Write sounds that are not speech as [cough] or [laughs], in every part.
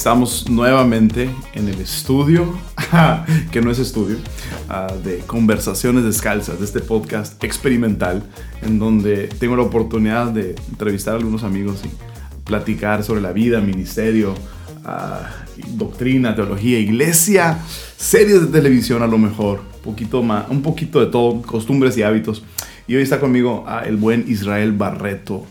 Estamos nuevamente en el estudio, [laughs] que no es estudio, ah, de conversaciones descalzas, de este podcast experimental, en donde tengo la oportunidad de entrevistar a algunos amigos y platicar sobre la vida, ministerio, ah, doctrina, teología, iglesia, series de televisión a lo mejor, poquito más, un poquito de todo, costumbres y hábitos. Y hoy está conmigo ah, el buen Israel Barreto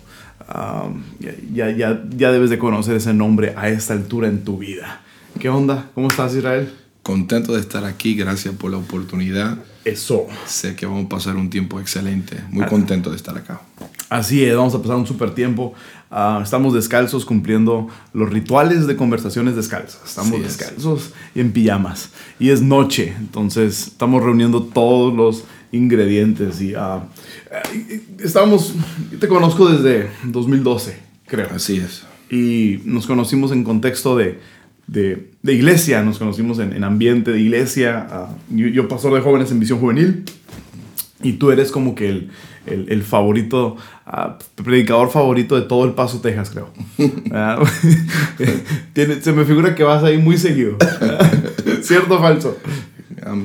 ya, ya, ya debes de conocer ese nombre a esta altura en tu vida. ¿Qué onda? ¿Cómo estás, Israel? Contento de estar aquí, gracias por la oportunidad. Eso. Sé que vamos a pasar un tiempo excelente, muy contento de estar acá. Así es, vamos a pasar un super tiempo. Ah, estamos descalzos cumpliendo los rituales de conversaciones descalzas. Estamos descalzos y en pijamas. Y es noche, entonces estamos reuniendo todos los ingredientes y uh, estábamos, te conozco desde 2012, creo. Así es. Y nos conocimos en contexto de, de, de iglesia, nos conocimos en, en ambiente de iglesia. Uh, yo, yo, pastor de jóvenes en Visión Juvenil y tú eres como que el, el, el favorito, uh, predicador favorito de todo el Paso, Texas, creo. [laughs] [laughs] Tiene, se me figura que vas ahí muy seguido. [laughs] ¿Cierto o falso?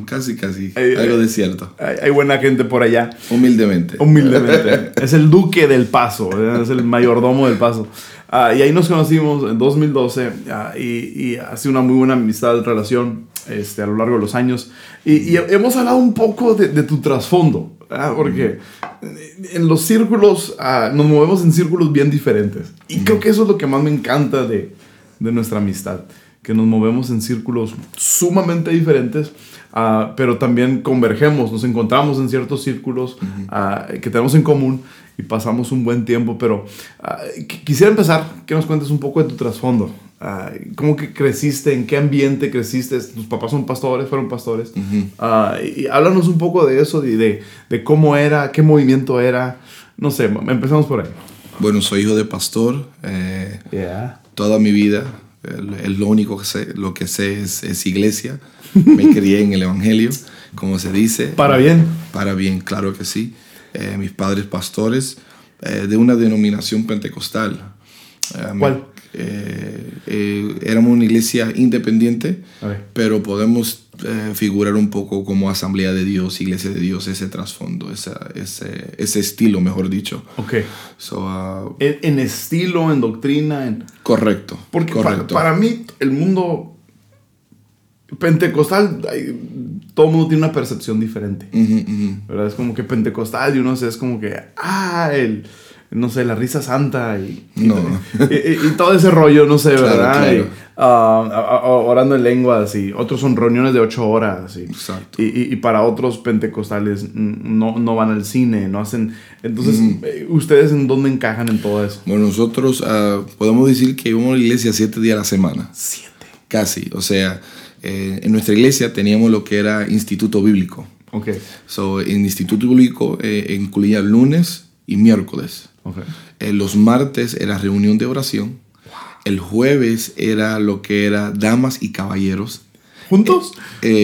Casi, casi. algo de cierto. Hay, buena gente por allá. Humildemente. Humildemente. [laughs] es el duque del paso, es el mayordomo del paso. Ah, y ahí nos conocimos en 2012 ah, y, y ha sido una muy buena amistad, relación este, a lo largo de los años. Y, hemos hablado un poco de, tu trasfondo, porque en los círculos ah, nos movemos en círculos bien diferentes. Y creo que eso es lo que más me encanta de, de nuestra amistad, que nos movemos en círculos sumamente diferentes Ah, pero también convergemos, nos encontramos en ciertos círculos ah, que tenemos en común y pasamos un buen tiempo, pero ah, quisiera empezar que nos cuentes un poco de tu trasfondo. ¿Cómo que creciste? ¿En qué ambiente creciste? ¿Tus papás son pastores? ¿Fueron pastores? y háblanos un poco de eso, de, de, cómo era, qué movimiento era. No sé, empezamos por ahí. Bueno, soy hijo de pastor. Eh, Toda mi vida, es lo único que sé, lo que sé es, es iglesia. Me crié en el Evangelio, como se dice. ¿Para bien? Para bien, claro que sí. Eh, mis padres pastores eh, de una denominación pentecostal. Eh, ¿Cuál? éramos una iglesia independiente, pero podemos figurar un poco como Asamblea de Dios, Iglesia de Dios, ese trasfondo, ese, ese, estilo, mejor dicho. Ok. Uh, ¿En, estilo, en doctrina? En... Correcto. Porque correcto. para mí el mundo pentecostal, todo el mundo tiene una percepción diferente. ¿Verdad? Es como que pentecostal y uno es como que, ah, el, no sé, la risa santa [laughs] y, y, todo ese rollo, no sé, ¿verdad? Ah, orando en lenguas y otros son reuniones de ocho horas. Y, Exacto. Y, para otros pentecostales no, no, van al cine, no hacen... Entonces, eh, ¿ustedes en dónde encajan en todo eso? Bueno, nosotros uh, podemos decir que íbamos a la iglesia siete días a la semana. Siete. Casi, o sea eh, en nuestra iglesia teníamos lo que era instituto bíblico. Okay. So, en instituto bíblico eh, incluía lunes y miércoles. Okay. Eh, los martes era reunión de oración. El jueves era lo que era damas y caballeros. ¿Juntos?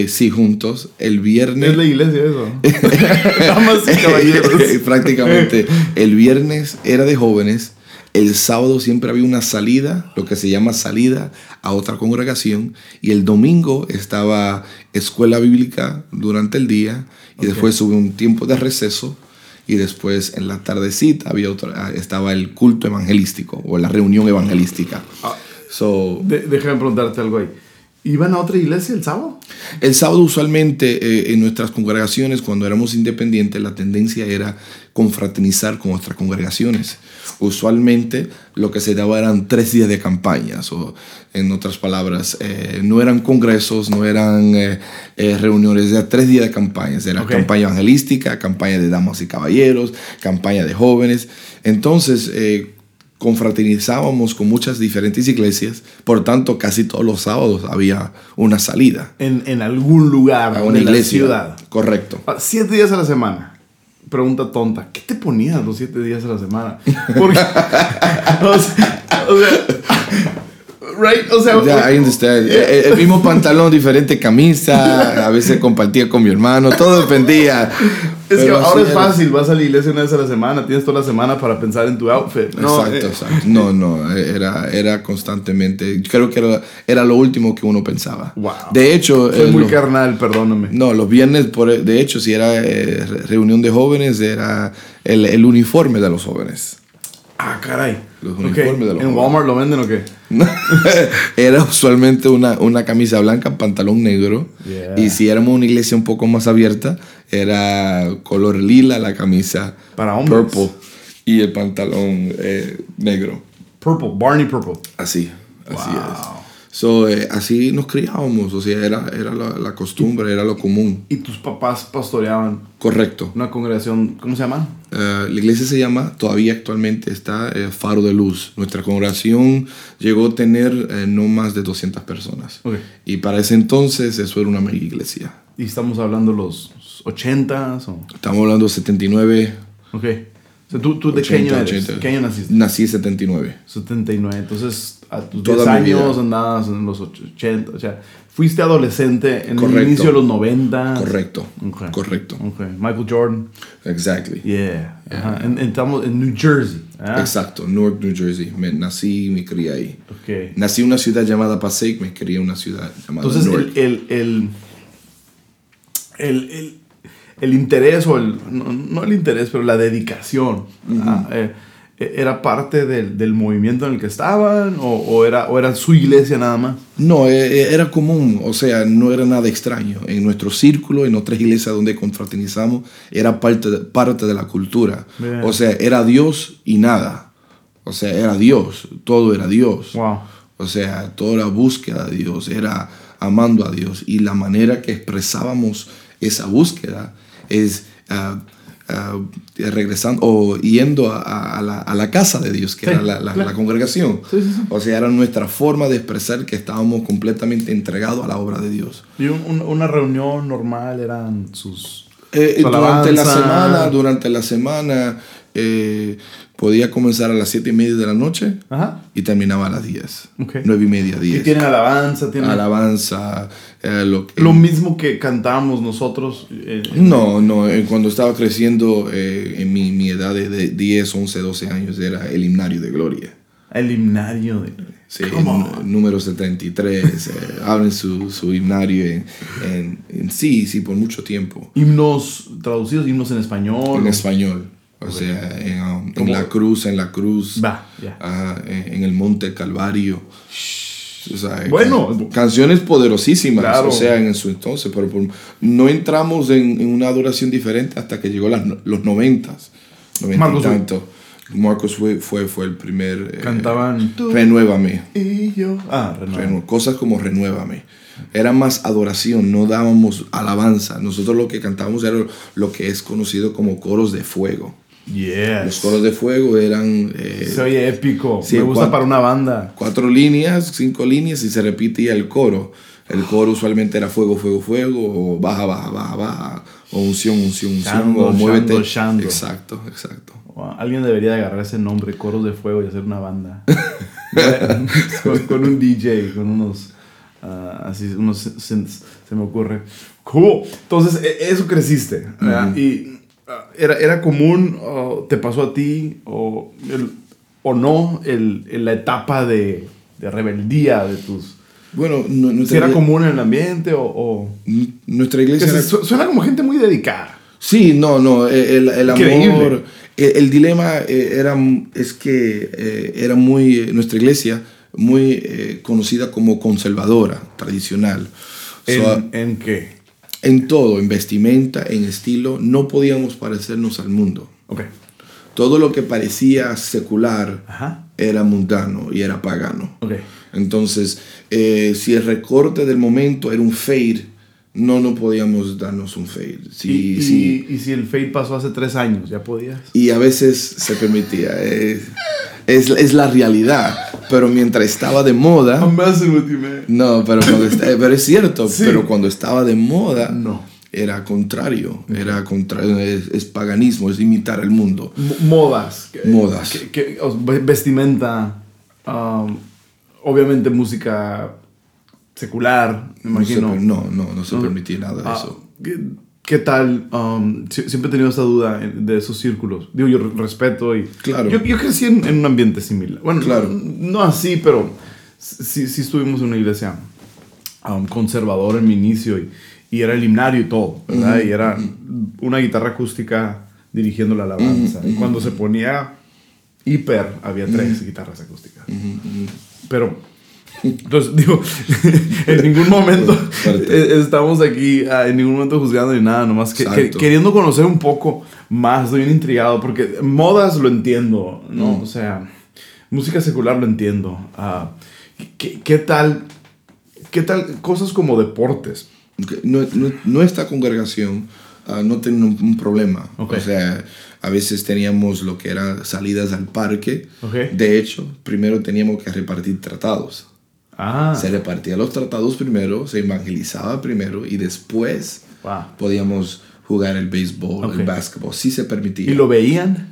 sí, juntos. El viernes. Es la iglesia eso. [laughs] damas y caballeros. [laughs] Prácticamente. El viernes era de jóvenes el sábado siempre había una salida, lo que se llama salida a otra congregación. Y el domingo estaba escuela bíblica durante el día. Y después hubo un tiempo de receso. Y después en la tardecita había ah, estaba el culto evangelístico o la reunión evangelística. Ah, déjame preguntarte algo ahí. ¿Iban a otra iglesia el sábado? El sábado usualmente eh, en nuestras congregaciones, cuando éramos independientes, la tendencia era confraternizar con otras congregaciones. Usualmente lo que se daba eran tres días de campañas, o en otras palabras, eh, no eran congresos, no eran eh, eh, reuniones, eran tres días de campañas. Era Ok. campaña evangelística, campaña de damas y caballeros, campaña de jóvenes. Entonces, confraternizábamos con muchas diferentes iglesias, por tanto, casi todos los sábados había una salida En, en algún lugar a una de la ciudad. Correcto. Ah, Siete días a la semana. Pregunta tonta. ¿Qué te ponías los siete días a la semana? Porque. [laughs] o sea. Right? O sea. Ya, I understand. Eh, El, mismo pantalón, diferente camisa, a veces compartía con mi hermano, todo dependía. [laughs] Es que Pero ahora sí es era- fácil, vas a la iglesia una vez a la semana, tienes toda la semana para pensar en tu outfit. No, exacto, eh, exacto. No, no, era, era constantemente. Creo que era, era lo último que uno pensaba. Wow. De hecho, Soy eh, muy carnal, perdóname. no, los viernes, por, de hecho, si era eh, re- reunión de jóvenes, era el, el uniforme de los jóvenes. Ah, caray. Los uniformes de los ¿En. Walmart lo venden o qué? [laughs] era usualmente una, una camisa blanca, pantalón negro. Yeah. Y si éramos una iglesia un poco más abierta, era color lila la camisa. Para hombres. Purple. Y el pantalón eh, negro. Purple, Barney Purple. Así, así Wow. es. So, eh, así nos criábamos, o sea, era, era la, la costumbre, era lo común. Y tus papás pastoreaban Correcto. una congregación, ¿cómo se llama? Eh, la iglesia se llama, todavía actualmente está eh, Faro de Luz. Nuestra congregación llegó a tener eh, no más de 200 personas. Ok. Y para ese entonces eso era una mega iglesia. Y estamos hablando los 80s o... Estamos hablando de 79, Ok. O sea, ¿tú, tú de qué 80, año eres? 80. ¿Qué año naciste? Nací 79. 79. Entonces, a tus Toda 10 mi años andabas en los 80. O sea, fuiste adolescente en el Correcto. inicio de los 90. Correcto. Ok. Correcto. Ok. Michael Jordan. Exactly. Yeah. Ajá. En- estamos en New Jersey. ¿ah? Exacto, Newark, New Jersey. Me, nací y me crié ahí. Ok. Nací en una ciudad llamada Passaic, me crié en una ciudad llamada Entonces, Newark. el, el, el, el, el- interés, o el, no, no el interés, pero la dedicación, eh, eh, ¿era parte del, del movimiento en el que estaban o, o era, o era su iglesia nada más? No, eh, eh, era común, o sea, no era nada extraño. En nuestro círculo, en otras iglesias donde confraternizamos, era parte de, parte de la cultura. Bien. O sea, era Dios y nada. O sea, era Dios, todo era Dios. Wow. O sea, toda la búsqueda de Dios, era amando a Dios. Y la manera que expresábamos esa búsqueda es ah, ah, regresando o yendo a, la, a la casa de Dios, que Sí, era la, la- claro. la congregación. Sí, sí, sí. O sea, era nuestra forma de expresar que estábamos completamente entregados a la obra de Dios. Y un- un- una reunión normal eran sus... Eh, durante la semana, durante la semana, eh, podía comenzar a las siete y media de la noche Ajá. y terminaba a las 10. Ok. Nueve y media, Y 10. tienen alabanza, tienen... Alabanza, eh, lo que... Lo mismo que cantábamos nosotros. eh, No, no, eh, cuando estaba creciendo eh, en mi, mi edad de, de 10, 11, 12 años era el himnario de gloria. El himnario de... Sí, Come on. n- número 73, eh, [laughs] hablen su, su himnario en, en- en- sí, sí, por mucho tiempo, Himnos traducidos, himnos en español. en español, o sea, en, um, en la cruz, en la cruz, ya. ajá, en, en el monte Calvario. O sea, Bueno. can- canciones poderosísimas, Claro. o sea, en su entonces, pero por- no entramos en, en una adoración diferente hasta que llegó las los noventas, Marcos, tanto. Marcos fue, fue, fue el primer... eh, Cantaban... Tú Renuévame. y yo. Ah, renueva. Renu- cosas como renuévame. Era más adoración, no dábamos alabanza. Nosotros lo que cantábamos era lo que es conocido como coros de fuego. Yes. Los coros de fuego eran eh, Se oye épico. Sí, Me gusta para una banda. cuatro líneas, cinco líneas y se repetía el coro. El coro usualmente era fuego, fuego, fuego, o baja, baja, baja, baja, o unción, unción, unción, Shando, o muévete. shando, shando. Exacto, exacto. Wow, Alguien debería de agarrar ese nombre, Coros de Fuego, y hacer una banda. [laughs] con, con un DJ, con unos. ah, así, unos synths, se me ocurre. Cool. Entonces, e- eso creciste. ah, era, era común, o te pasó a ti, o, el- o no, el, el- la etapa de, de rebeldía de tus. Bueno, Si nuestra, era común en el ambiente o. nuestra iglesia era su- suena como gente muy dedicada. Sí, no, no, eh, el, el amor, el, el dilema eh, era, es que era muy, nuestra iglesia, muy eh, conocida como conservadora, tradicional. ¿En, So, ¿en qué? En todo, en vestimenta, en estilo, no podíamos parecernos al mundo. Ok. Todo lo que parecía secular Ajá. era mundano y era pagano. Ok. Entonces, eh, si el recorte del momento era un fade, no, no podíamos darnos un fade. Si, y, y- si- y si el fade pasó hace tres años, ¿ya podías? y a veces se permitía. Es, es, es la realidad. Pero mientras estaba de moda... messing with you, man. No, pero, cuando est- eh, pero es cierto, Sí. pero cuando estaba de moda, No. era contrario, era contrario, es, es paganismo, es imitar el mundo. M- modas. Modas. que- que- vestimenta. um, obviamente música secular, me No, se imagino. no, no, no se permitía nada de Ah, eso. ¿Qué, tal? Um, sie- siempre he tenido esta duda de esos círculos. Digo, yo re- respeto y... Claro. Yo, yo crecí en, en un ambiente similar. Bueno, Claro. no, así, pero sí, sí estuvimos en una iglesia um, conservadora en mi inicio y, y era el himnario y todo, ¿verdad? Y era una guitarra acústica dirigiendo la alabanza. Y cuando se ponía hiper, había tres guitarras acústicas. Pero... Entonces, digo, [laughs] en ningún momento eh, estamos aquí, ah, en ningún momento juzgando ni nada, nomás que, que- queriendo conocer un poco más, estoy bien intrigado, porque modas lo entiendo, ¿no? O sea, música secular lo entiendo. Ah, ¿qué, qué tal, qué tal cosas como deportes? Nu- nu- nuestra congregación ah, no tenía un, un problema. Ok. O sea, a veces teníamos lo que eran salidas al parque. Ok. De hecho, primero teníamos que repartir tratados. Ah, Se repartía los tratados primero, se evangelizaba primero y después wow. podíamos jugar el béisbol, el básquetbol. Sí se permitía. ¿Y lo veían?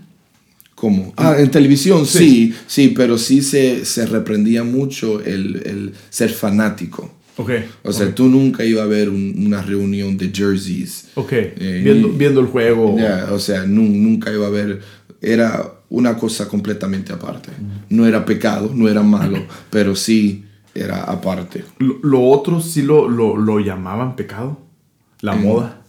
¿Cómo? Ah, en televisión, Sí. sí, sí, pero sí se, se reprendía mucho el, el ser fanático. Ok. O sea, ok. tú nunca ibas a ver un- una reunión de jerseys. Ok, Eh, viendo, y- viendo el juego. Ya, o sea, nu- nunca iba a ver. Era una cosa completamente aparte. No era pecado, no era malo, pero sí era aparte. Lo, lo otro sí lo, lo, lo llamaban pecado. La moda.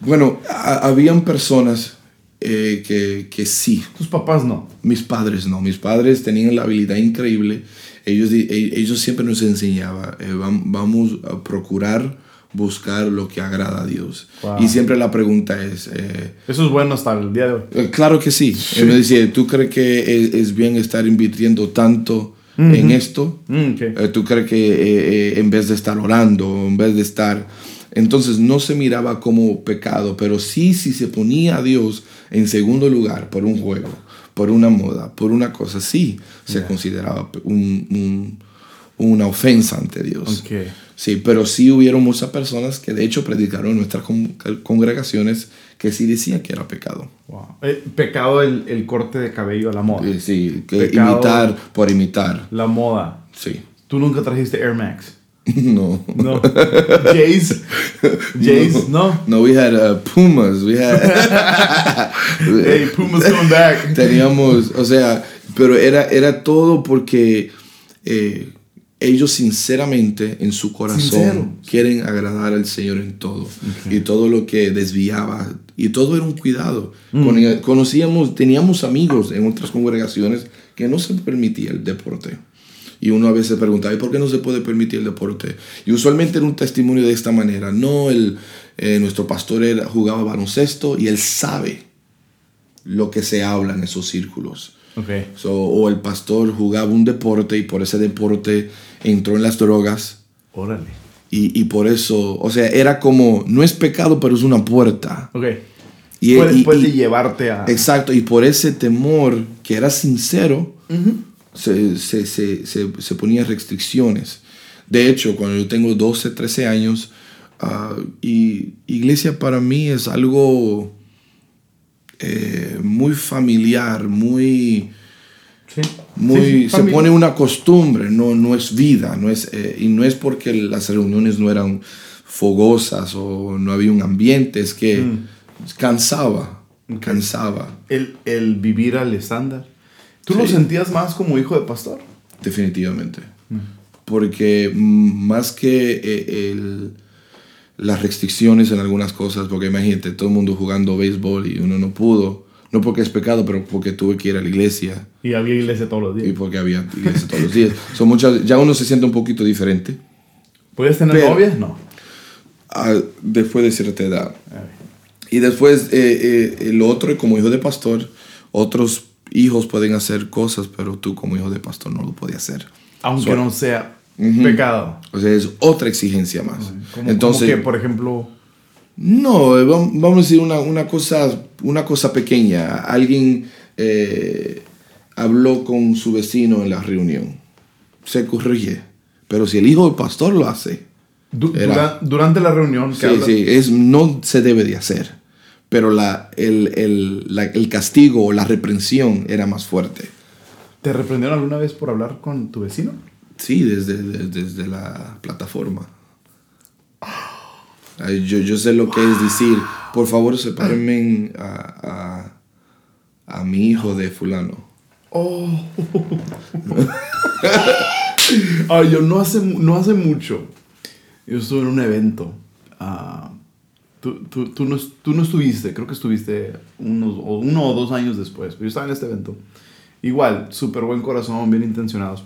Bueno, a- habían personas eh, que, que sí. Tus papás no. Mis padres no. Mis padres tenían la habilidad increíble. Ellos, e- ellos siempre nos enseñaban, eh, vam- vamos a procurar buscar lo que agrada a Dios. Wow. Y siempre la pregunta es, eh, Eso es bueno hasta el día de hoy. Eh, Claro que sí. Él me decía, ¿tú crees que es, es bien estar invirtiendo tanto en esto? Mm. Eh, ¿Tú crees que eh, eh, en vez de estar orando, en vez de estar... Entonces no se miraba como pecado, pero sí, si se ponía a Dios en segundo lugar por un juego, por una moda, por una cosa, sí se consideraba un- un- una ofensa ante Dios. Ok. Sí, pero sí hubieron muchas personas que de hecho predicaron en nuestras con- congregaciones que sí decían que era pecado. Wow. Eh, pecado el, el corte de cabello a la moda. Eh, Sí, que Pecado. imitar por imitar. La moda. Sí. Tú nunca trajiste Air Max. [laughs] No. No. [laughs] Jays. Jays, no. No, we had uh, Pumas. We had. [laughs] Hey, Puma's coming back. Teníamos, o sea, pero era, era todo porque eh, ellos sinceramente en su corazón Sincero. quieren agradar al Señor en todo. Y todo lo que desviaba, y todo era un cuidado. Mm. Con- Conocíamos, teníamos amigos en otras congregaciones que no se permitía el deporte. Y uno a veces preguntaba, ¿y por qué no se puede permitir el deporte? Y usualmente era un testimonio de esta manera. No, el, eh, nuestro pastor era, jugaba baloncesto y él sabe lo que se habla en esos círculos. Ok. So, o el pastor jugaba un deporte y por ese deporte entró en las drogas. Órale. Y, y por eso, o sea, era como, no es pecado, pero es una puerta. Ok. Y, puede, y- puede y- llevarte a. Exacto, y por ese temor que era sincero, se, se, se, se, se ponía restricciones. De hecho, cuando yo tengo 12, 13 años, ah, y iglesia para mí es algo eh, muy familiar, muy, Sí. Muy Sí, se pone una costumbre, no, no es vida, no es, eh, y no es porque las reuniones no eran fogosas o no había un ambiente, es que Mm. cansaba, cansaba, El, el vivir al estándar. ¿Tú lo sentías más como hijo de pastor? definitivamente. Porque mm, más que eh, el- las restricciones en algunas cosas, porque imagínate, todo el mundo jugando béisbol y uno no pudo, no porque es pecado, pero porque tuve que ir a la iglesia Y había iglesia todos los y días. porque había iglesia todos los días. [laughs] Son muchas, ya uno se siente un poquito diferente. ¿Podías tener Pero- novia? No. Después de cierta edad. Y después, eh, eh, lo otro, como hijo de pastor, otros hijos pueden hacer cosas, pero tú como hijo de pastor no lo puedes hacer. Aunque So- no sea pecado. O sea, es otra exigencia más. Como, Entonces, como que, por ejemplo, no, eh, vam- vamos a decir una, una cosa, una cosa pequeña. Alguien eh, habló con su vecino en la reunión. Se corrige. Pero si el hijo del pastor lo hace, du- Era- dura- durante la reunión, sí, habla- sí, es, no se debe de hacer. Pero la, el, el, la- el castigo o la reprensión era más fuerte. ¿te reprendieron alguna vez por hablar con tu vecino? Sí, desde, desde, desde la plataforma. Yo, yo sé lo que es decir, por favor, sepárenme a, a, a mi hijo de fulano. Oh. [laughs] Ay, yo no hace, no hace mucho. Yo estuve en un evento. ah, tú, tú, tú no, tú no estuviste, creo que estuviste unos, uno o dos años después. Pero yo estaba en este evento. Igual, súper buen corazón, bien intencionados.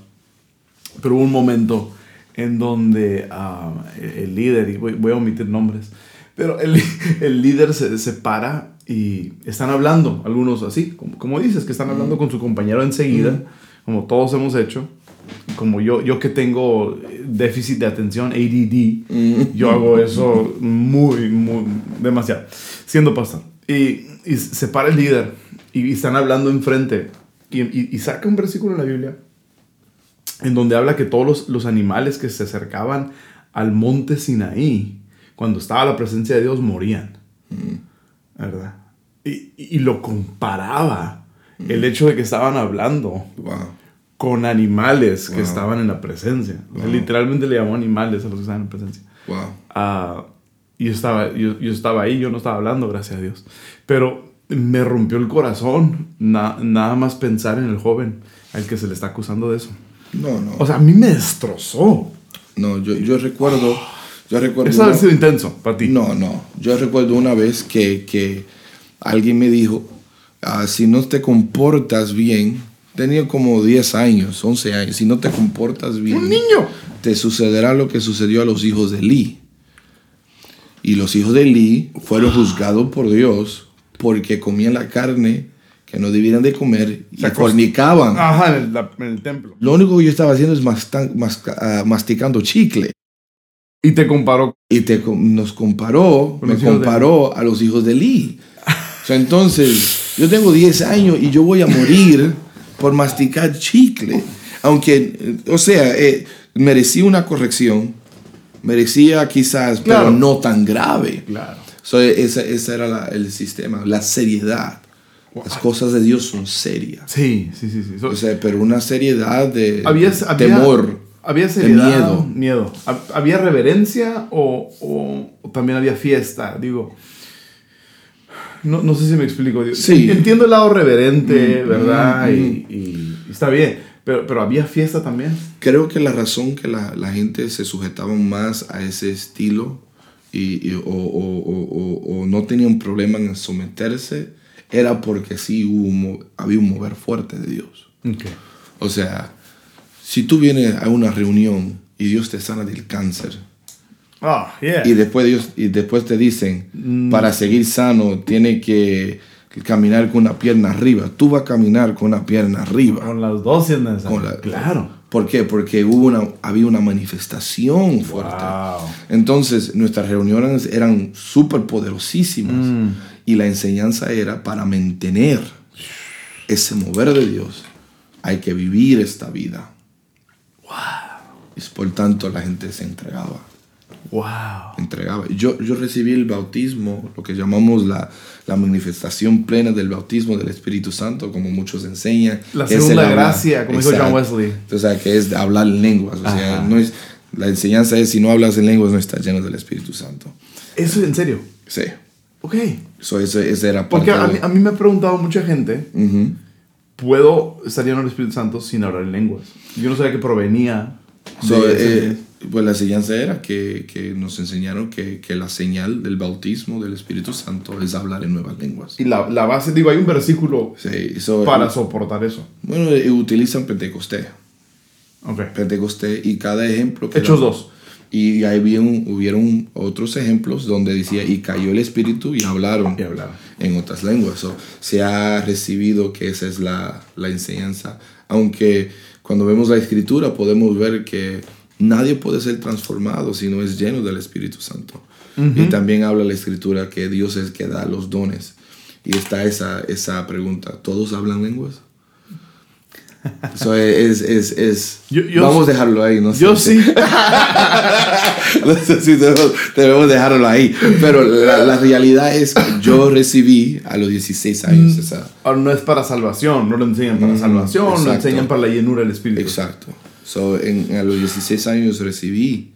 Pero hubo un momento en donde ah, el líder, y voy, voy a omitir nombres, pero el, [laughs] el líder se, se para y están hablando, algunos así, como, como dices, que están hablando con su compañero enseguida, como todos hemos hecho. Como yo, yo que tengo déficit de atención, ADD, yo hago eso muy, muy, demasiado, siendo pastor. Y, y se para el líder y, están hablando enfrente y, y, y saca un versículo en la Biblia en donde habla que todos los, los animales que se acercaban al monte Sinaí, cuando estaba la presencia de Dios, morían. ¿Verdad? Y, y lo comparaba el hecho de que estaban hablando Wow. con animales que estaban en la presencia. O sea, Literalmente le llamó animales a los que estaban en presencia. Wow. Ah, y yo estaba, yo, yo estaba ahí, yo no estaba hablando, gracias a Dios. Pero me rompió el corazón na- nada más pensar en el joven al que se le está acusando de eso. No, no. O sea, a mí me destrozó. no, yo, yo recuerdo. Yo recuerdo. Eso ha una- sido intenso para ti. No, no. Yo recuerdo una vez que, que alguien me dijo: ah, si no te comportas bien, tenía como 10 años, 11 años, si no te comportas bien. Un niño. te sucederá lo que sucedió a los hijos de Eli. Y los hijos de Eli fueron juzgados por Dios porque comían la carne que no debieran de comer y fornicaban. Ajá, en el, la- en el templo. Lo único que yo estaba haciendo es mastan- masca- ah, masticando chicle. Y te comparó. Y te, nos comparó, Con me comparó a los hijos de Eli. O sea, entonces, yo tengo 10 años y yo voy a morir por masticar chicle. Aunque, o sea, eh, merecía una corrección, merecía quizás, Claro. pero no tan grave. Claro. So, ese, ese era la- el sistema, la seriedad. Las cosas de Dios son serias. Sí, sí, sí. sí. So- O sea, pero una seriedad de, había, de había- temor. Había de seriedad. miedo. Miedo. Hab- ¿Había reverencia o, o- o también había fiesta? Digo. No, no sé si me explico. Sí. Entiendo el lado reverente, Mm, ¿verdad? mm, Y, y- y está bien. Pero, pero había fiesta también. Creo que la razón que la, la gente se sujetaba más a ese estilo y, y- o, o- o- o- o no tenía un problema en someterse era porque sí hubo un había un mover fuerte de Dios. O sea, si tú vienes a una reunión y Dios te sana del cáncer Ah, yeah. y después, Dios, y después te dicen, para seguir sano tiene que caminar con una pierna arriba, tú vas a caminar con una pierna arriba. Con las dos. Con la- Claro. ¿Por qué? Porque hubo una, había una manifestación fuerte. Wow. Entonces, nuestras reuniones eran súper poderosísimas. Mm. Y la enseñanza era para mantener ese mover de Dios. Hay que vivir esta vida. Y por tanto, la gente se entregaba. Wow. entregaba. Yo, yo recibí el bautismo, lo que llamamos la, la manifestación plena del bautismo del Espíritu Santo, como muchos enseñan. La es segunda gracia, como dijo John. Wesley. O sea, que es de hablar en lenguas. O sea, Ajá. no es, la enseñanza es, si no hablas en lenguas, no estás lleno del Espíritu Santo. Eso en serio. Sí. Ok. So, eso, ese era parte Porque a mí, de- a mí me ha preguntado mucha gente, Ujú. ¿puedo estar lleno del Espíritu Santo sin hablar en lenguas? Yo no sabía que provenía So, de ese- eh, pues la enseñanza era que, que nos enseñaron que, que la señal del bautismo del Espíritu Santo es hablar en nuevas lenguas. Y la, la base, digo, hay un versículo Sí, so, para soportar eso. Bueno, eh, utilizan Pentecostés. Ok. Pentecostés y cada ejemplo que Hechos da- 2. Y ahí hubieron, hubieron otros ejemplos donde decía, y cayó el espíritu y hablaron, Y hablaron. en otras lenguas. So, se ha recibido que esa es la, la enseñanza. Aunque cuando vemos la escritura podemos ver que nadie puede ser transformado si no es lleno del Espíritu Santo. Y también habla la escritura que Dios es que da los dones. Y está esa, esa pregunta, ¿todos hablan lenguas? So, es, es, es, Yo- yo- vamos a dejarlo ahí, no sé. Yo sí. [laughs] No sé si debemos, debemos dejarlo ahí. Pero la, la realidad es que yo recibí a los 16 Mm. años esa... Ahora, no es para salvación, no lo enseñan para Mm, salvación, lo exacto. enseñan para la llenura del Espíritu. Exacto. So, en, a los 16 años recibí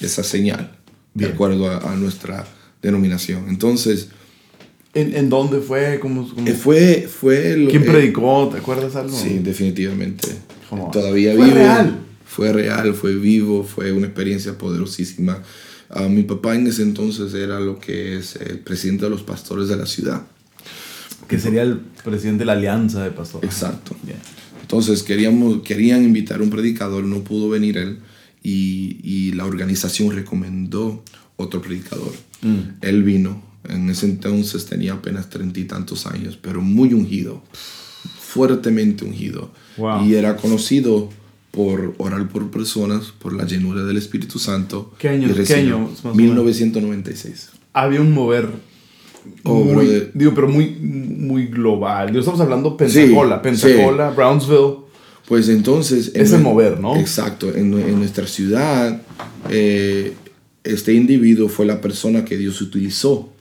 esa señal, de Bien. acuerdo a, a nuestra denominación. Entonces, ¿En, en dónde fue? ¿Cómo, cómo- eh, fue, fue lo ¿Quién eh, predicó? ¿Te acuerdas algo? Sí, definitivamente. ¿Cómo? Todavía Fue vive. real. Fue real, fue vivo, fue una experiencia poderosísima. Ah, mi papá en ese entonces era lo que es el presidente de los pastores de la ciudad. Que sería el presidente de la Alianza de Pastores. Exacto. Bien. Entonces queríamos, querían invitar a un predicador, no pudo venir él y, y la organización recomendó otro predicador. Mm. Él vino, en ese entonces tenía apenas treinta y tantos años, pero muy ungido, fuertemente ungido. Wow. Y era conocido por orar por personas, por la llenura del Espíritu Santo. ¿Qué año- y qué recibió- año, más o menos? 1996. Había un mover. Oh, muy, digo, pero muy, muy global. Digo, estamos hablando Pensacola, Sí, Pensacola, Brownsville. Pues entonces... en Ese nue- mover, ¿no? Exacto. En, en nuestra ciudad, eh, este individuo fue la persona que Dios utilizó.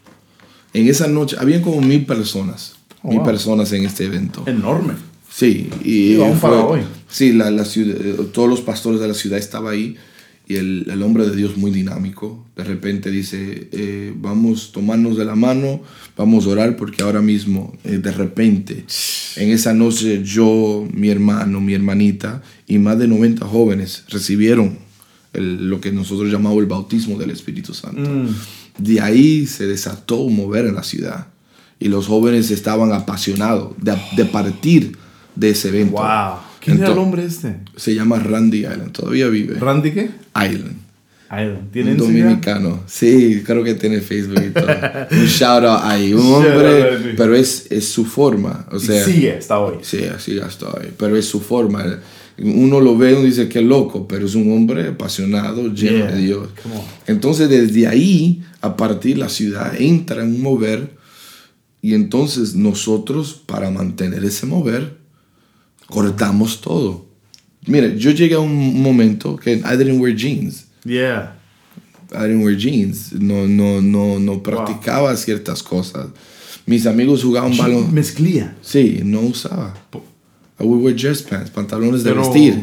En esa noche, habían como mil personas. Oh, mil wow. personas en este evento. Enorme. Sí, y Digo, aún fue- para hoy. Sí, la, la ciudad, eh, todos los pastores de la ciudad estaban ahí y el, el hombre de Dios muy dinámico. De repente dice, eh, vamos a tomarnos de la mano, vamos a orar porque ahora mismo, eh, de repente, en esa noche yo, mi hermano, mi hermanita y más de 90 jóvenes recibieron el- lo que nosotros llamamos el bautismo del Espíritu Santo. Mm. De ahí se desató un mover en la ciudad y los jóvenes estaban apasionados de, de partir de ese evento. Wow. ¿Quién era el hombre este? Se llama Randy Island, todavía vive. ¿Randy qué? Island. Island. ¿Tiene Un dominicano. Sí, creo que tiene Facebook y todo. [laughs] un shout out ahí. Un hombre, pero es, es su forma. O Y sea, sigue hasta hoy. sí, así gastó ahí. Pero es su forma. Uno lo ve y dice que loco, pero es un hombre apasionado, lleno Yeah. de Dios. Entonces, desde ahí, a partir la ciudad entra en un mover. Y entonces nosotros, para mantener ese mover, cortamos todo. Mire, yo llegué a un momento que I didn't wear jeans. Yeah. I didn't wear jeans. No, no, no, no practicaba ciertas cosas. Mis amigos jugaban balón. Mezclía. Sí, no usaba. I would wear dress pants, pantalones de Pero, vestir.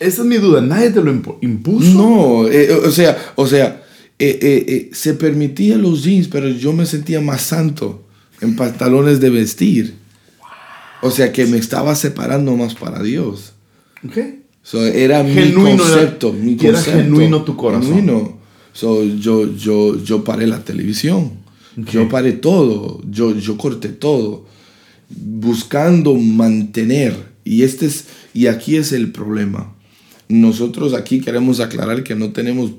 esa es mi duda. ¿Nadie te lo impu- impuso? No, eh, o sea, o sea, eh, eh, eh, se permitía los jeans, pero yo me sentía más santo en pantalones de vestir. O sea, que me estaba separando más para Dios. Ok. So, era mi Genuino era- concepto, mi y era concepto. genuino tu corazón. Genuino. So, yo, yo, yo paré la televisión. Yo paré todo. Yo, yo corté todo. Buscando mantener. Y, este es, y aquí es el problema. Nosotros aquí queremos aclarar que no tenemos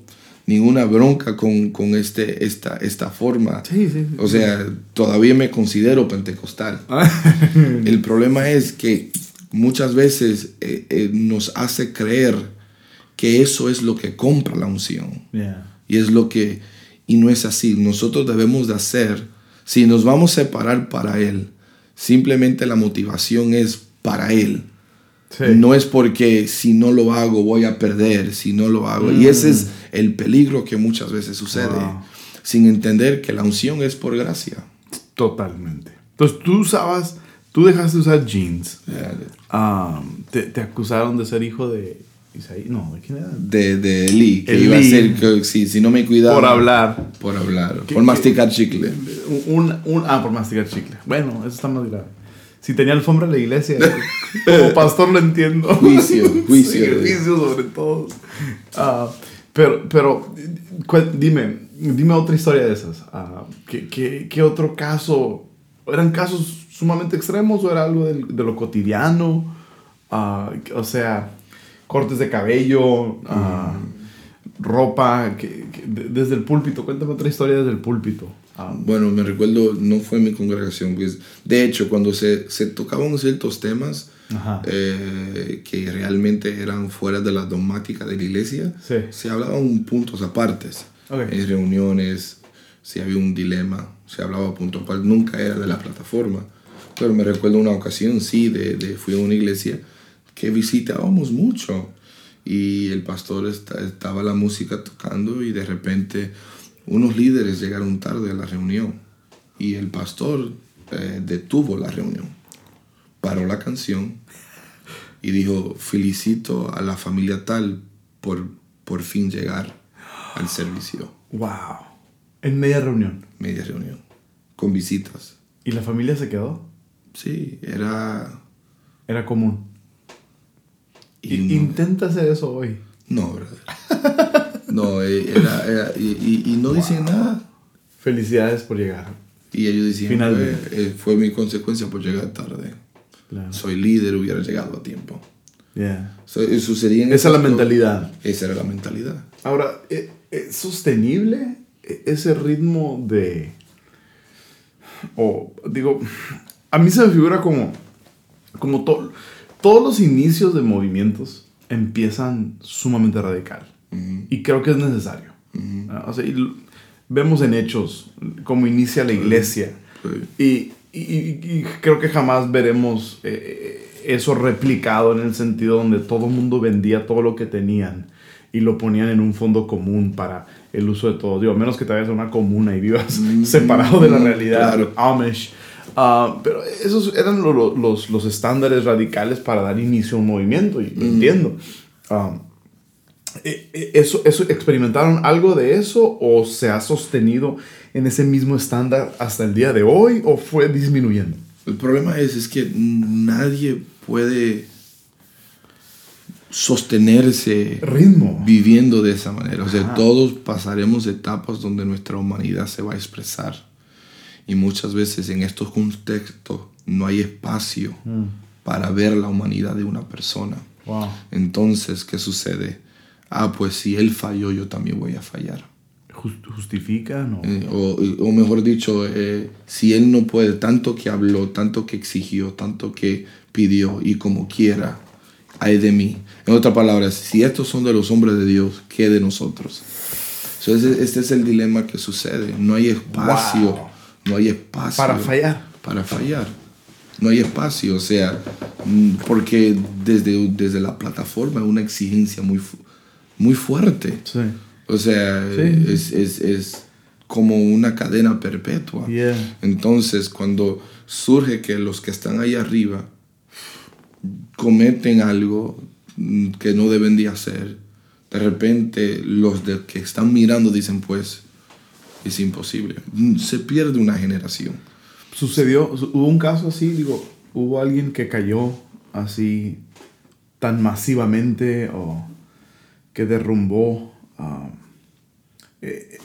ninguna bronca con, con este, esta, esta forma. Sí, sí, sí. O sea, todavía me considero pentecostal. [laughs] El problema es que muchas veces eh, eh, nos hace creer que eso es lo que compra la unción. Yeah. Y es lo que, y no es así. Nosotros debemos de hacer, si nos vamos a separar para Él, simplemente la motivación es para Él. Sí. No es porque si no lo hago voy a perder, si no lo hago. Y ese es el peligro que muchas veces sucede, Wow. sin entender que la unción es por gracia. Totalmente. Entonces tú usabas, tú dejaste de usar jeans. Eh, Ah, te, te acusaron de ser hijo de Isaí. No, ¿de quién era? De, de Lee, que El iba a ser, que si, si no me cuidaba. Por hablar. Por hablar, ¿Qué- por masticar chicle. Un, un- ah, por masticar chicle. Bueno, eso está más grave. Si tenía alfombra en la iglesia, [laughs] como pastor lo entiendo. Juicio, juicio. [laughs] Sí, juicio sobre todo. Ah, pero, pero, dime, dime otra historia de esas. Ah, ¿qué, qué, qué otro caso? ¿Eran casos sumamente extremos o era algo del- de, lo cotidiano? Ah, o sea, cortes de cabello, ah, ropa, que, que- de- desde el púlpito. Cuéntame otra historia desde el púlpito. Ah, Bueno, me recuerdo, no fue mi congregación, pues, de hecho, cuando se, se tocaban ciertos temas eh, que realmente eran fuera de la dogmática de la iglesia, Sí. se hablaban puntos apartes. Ok. En reuniones, si había un dilema, se hablaba punto aparte, nunca era de la plataforma. Pero me recuerdo una ocasión, sí, de, de fui a una iglesia que visitábamos mucho y el pastor esta- estaba la música tocando y de repente unos líderes llegaron tarde a la reunión y el pastor eh, detuvo la reunión, paró la canción y dijo, felicito a la familia tal por por fin llegar al servicio, Wow. En media reunión. media reunión, con visitas. ¿Y la familia se quedó? Sí, era... Era común. Y no- Intenta hacer eso hoy. No, brother. No, eh, era, era- y, y- y no dicen nada. Felicidades por llegar. Y ellos decían, Finalmente. "Fue- eh, fue mi consecuencia por llegar tarde. Claro. Soy líder, hubiera llegado a tiempo. Yeah. So, eh, sucedían Esa es la mentalidad. Esa era la mentalidad. Ahora, ¿e- ¿es sostenible ese ritmo de... O, digo, a mí se me figura como, como to- todos los inicios de movimientos empiezan sumamente radical. Y creo que es necesario. ujú. Ah, O sea, y l- vemos en hechos cómo inicia la iglesia. Sí. Y, y- y creo que jamás veremos eh, eso replicado en el sentido donde todo el mundo vendía todo lo que tenían y lo ponían en un fondo común para el uso de todo. Digo, a menos que te vayas a una comuna y vivas [laughs] separado de la realidad claro. Amish. Ah, pero esos eran lo- lo- los, los estándares radicales para dar inicio a un movimiento y lo entiendo. Eh, ¿Eso, eso, ¿Experimentaron algo de eso o se ha sostenido en ese mismo estándar hasta el día de hoy o fue disminuyendo? El problema es, es que nadie puede sostenerse Ritmo. viviendo de esa manera. O sea, todos pasaremos etapas donde nuestra humanidad se va a expresar. Y muchas veces en estos contextos no hay espacio Mm. para ver la humanidad de una persona. Wow. Entonces, ¿qué sucede? Ah, pues si él falló, yo también voy a fallar. Jus- ¿Justifican o...? Eh, o, o mejor dicho, eh, si él no puede, tanto que habló, tanto que exigió, tanto que pidió y como quiera, hay de mí. En otras palabras, si estos son de los hombres de Dios, ¿qué de nosotros? So, ese- este es el dilema que sucede. No hay espacio, Wow. No hay espacio. Para fallar. Para fallar. No hay espacio, o sea, mm, porque desde, desde la plataforma es una exigencia muy, muy fuerte. Sí. O sea, Sí. es, es, es como una cadena perpetua. Yeah. Entonces, cuando surge que los que están ahí arriba cometen algo mm, que no deben de hacer, de repente los de que están mirando dicen, pues, es imposible. Mm, Se pierde una generación. Sucedió, su- hubo un caso así, digo, hubo alguien que cayó así tan masivamente o que derrumbó eh,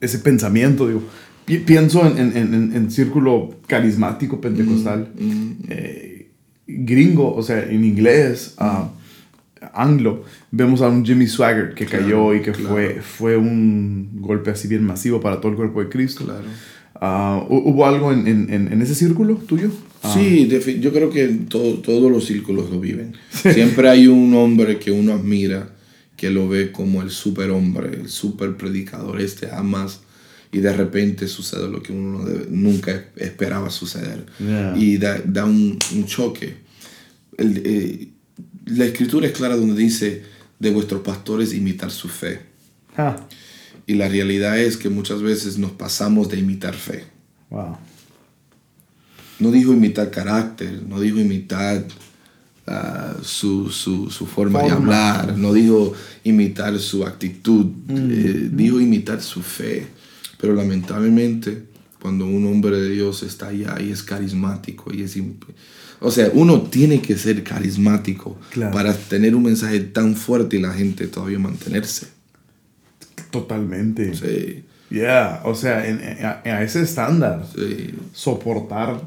ese pensamiento, digo. Pi- Pienso en, en, en, en círculo carismático pentecostal, Mm, eh, gringo, o sea, en inglés, ah, anglo, vemos a un Jimmy Swagger que Claro, cayó y que claro. fue, fue un golpe así bien masivo para todo el cuerpo de Cristo. Claro. ¿hu- ¿Hubo algo en, en, en- ese círculo tuyo? Ah, Sí, yo creo que todo- todos los círculos lo viven. Siempre hay un hombre que uno admira, que lo ve como el superhombre, el super predicador, este jamás, y de repente sucede lo que uno no debe- nunca esperaba suceder. Yeah. Y da, da un, un choque. El- eh, la escritura es clara donde dice, de vuestros pastores imitar su fe. Ah, Y la realidad es que muchas veces nos pasamos de imitar fe. wow. No dijo imitar carácter, no dijo imitar ah, su, su, su forma, de hablar, no dijo imitar su actitud, eh, dijo imitar su fe. Pero lamentablemente, cuando un hombre de Dios está allá y es carismático y es... O sea, uno tiene que ser carismático Claro. para tener un mensaje tan fuerte y la gente todavía mantenerse. Totalmente. Sí, Yeah, o sea, en, en- a, a ese estándar, sí. soportar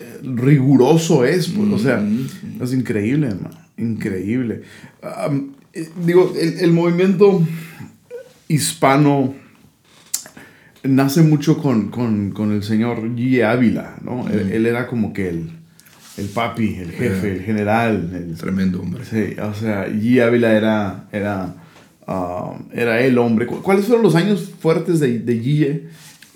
eh, riguroso es, pues, o sea, Mm, es increíble, man, increíble. Eh, digo, el, el movimiento hispano nace mucho con, con, con el señor G. Ávila, ¿no? Él, él era como que el, el papi, el jefe, el general. El, Tremendo hombre. sí, o sea, G. Ávila era, era, ah, era el hombre. ¿Cu- ¿Cuáles fueron los años fuertes de, de?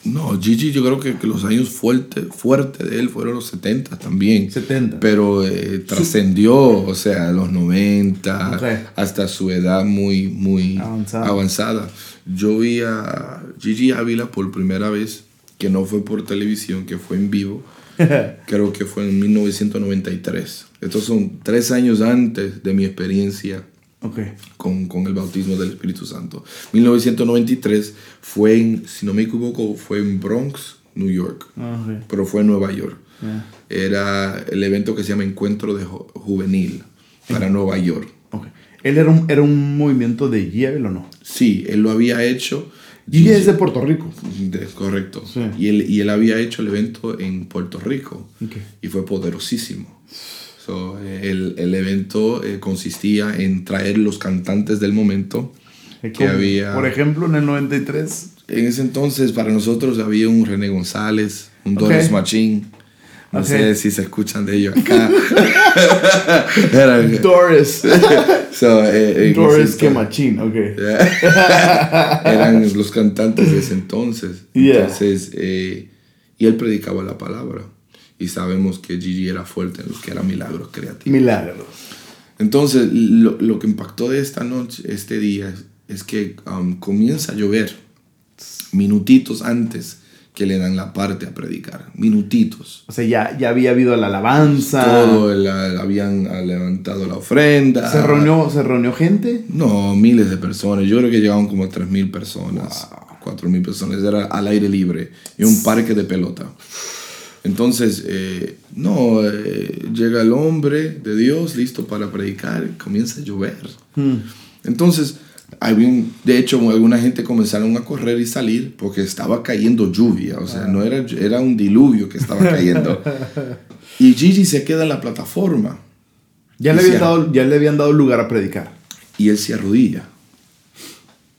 No, Gigi, yo creo que, que los años fuertes fuerte de él fueron los 70 también. 70. Pero eh, trascendió, o sea, los 90, Ok. hasta su edad muy, muy Avanzada. avanzada. Yo vi a Gigi Ávila por primera vez, que no fue por televisión, que fue en vivo. [laughs] Creo que fue en 1993. Estos son tres años antes de mi experiencia con, con el bautismo del Espíritu Santo. 1993 fue en, si no me equivoco, fue en Bronx, New York, Ah, pero fue en Nueva York. Era el evento que se llama Encuentro de Ju- Juvenil para Nueva York. ¿Él era un, era un movimiento de. Ávila o no? Sí, él lo había hecho. G es de Puerto Rico. de- correcto. Sí. Y, él, y él había hecho el evento en Puerto Rico y fue poderosísimo. So, eh, el, el evento eh, consistía en traer los cantantes del momento que Como, había. Por ejemplo, en el 93. En ese entonces, para nosotros había un René González, un Ok. Doris Machín. No Ok. sé si se escuchan de ellos acá. [laughs] Doris. [laughs] so, eh, en Doris que machín, ok. [laughs] eran los cantantes de ese entonces. Yeah. Entonces, eh, y él predicaba la palabra. Y sabemos que Gigi era fuerte en lo que era milagros creativos. Milagros. Entonces, lo, lo que impactó de esta noche, este día, es, que um, comienza a llover minutitos antes que le dan la parte a predicar. Minutitos. O sea, ya, ya había habido la alabanza. Todo, la- habían ah, levantado la ofrenda. ¿Se reunió, ¿Se reunió gente? No, miles de personas. Yo creo que llegaban como 3.000 personas, 4.000 personas. Era al aire libre y un parque de pelota. Entonces, eh, no, eh, llega el hombre de Dios listo para predicar y comienza a llover. Hmm. Entonces, un- de hecho, alguna gente comenzaron a correr y salir porque estaba cayendo lluvia. O sea, no era, era un diluvio que estaba cayendo. [laughs] y Gigi se queda en la plataforma Ya, le habían se- dado, ya le habían dado lugar a predicar. y él se arrodilla.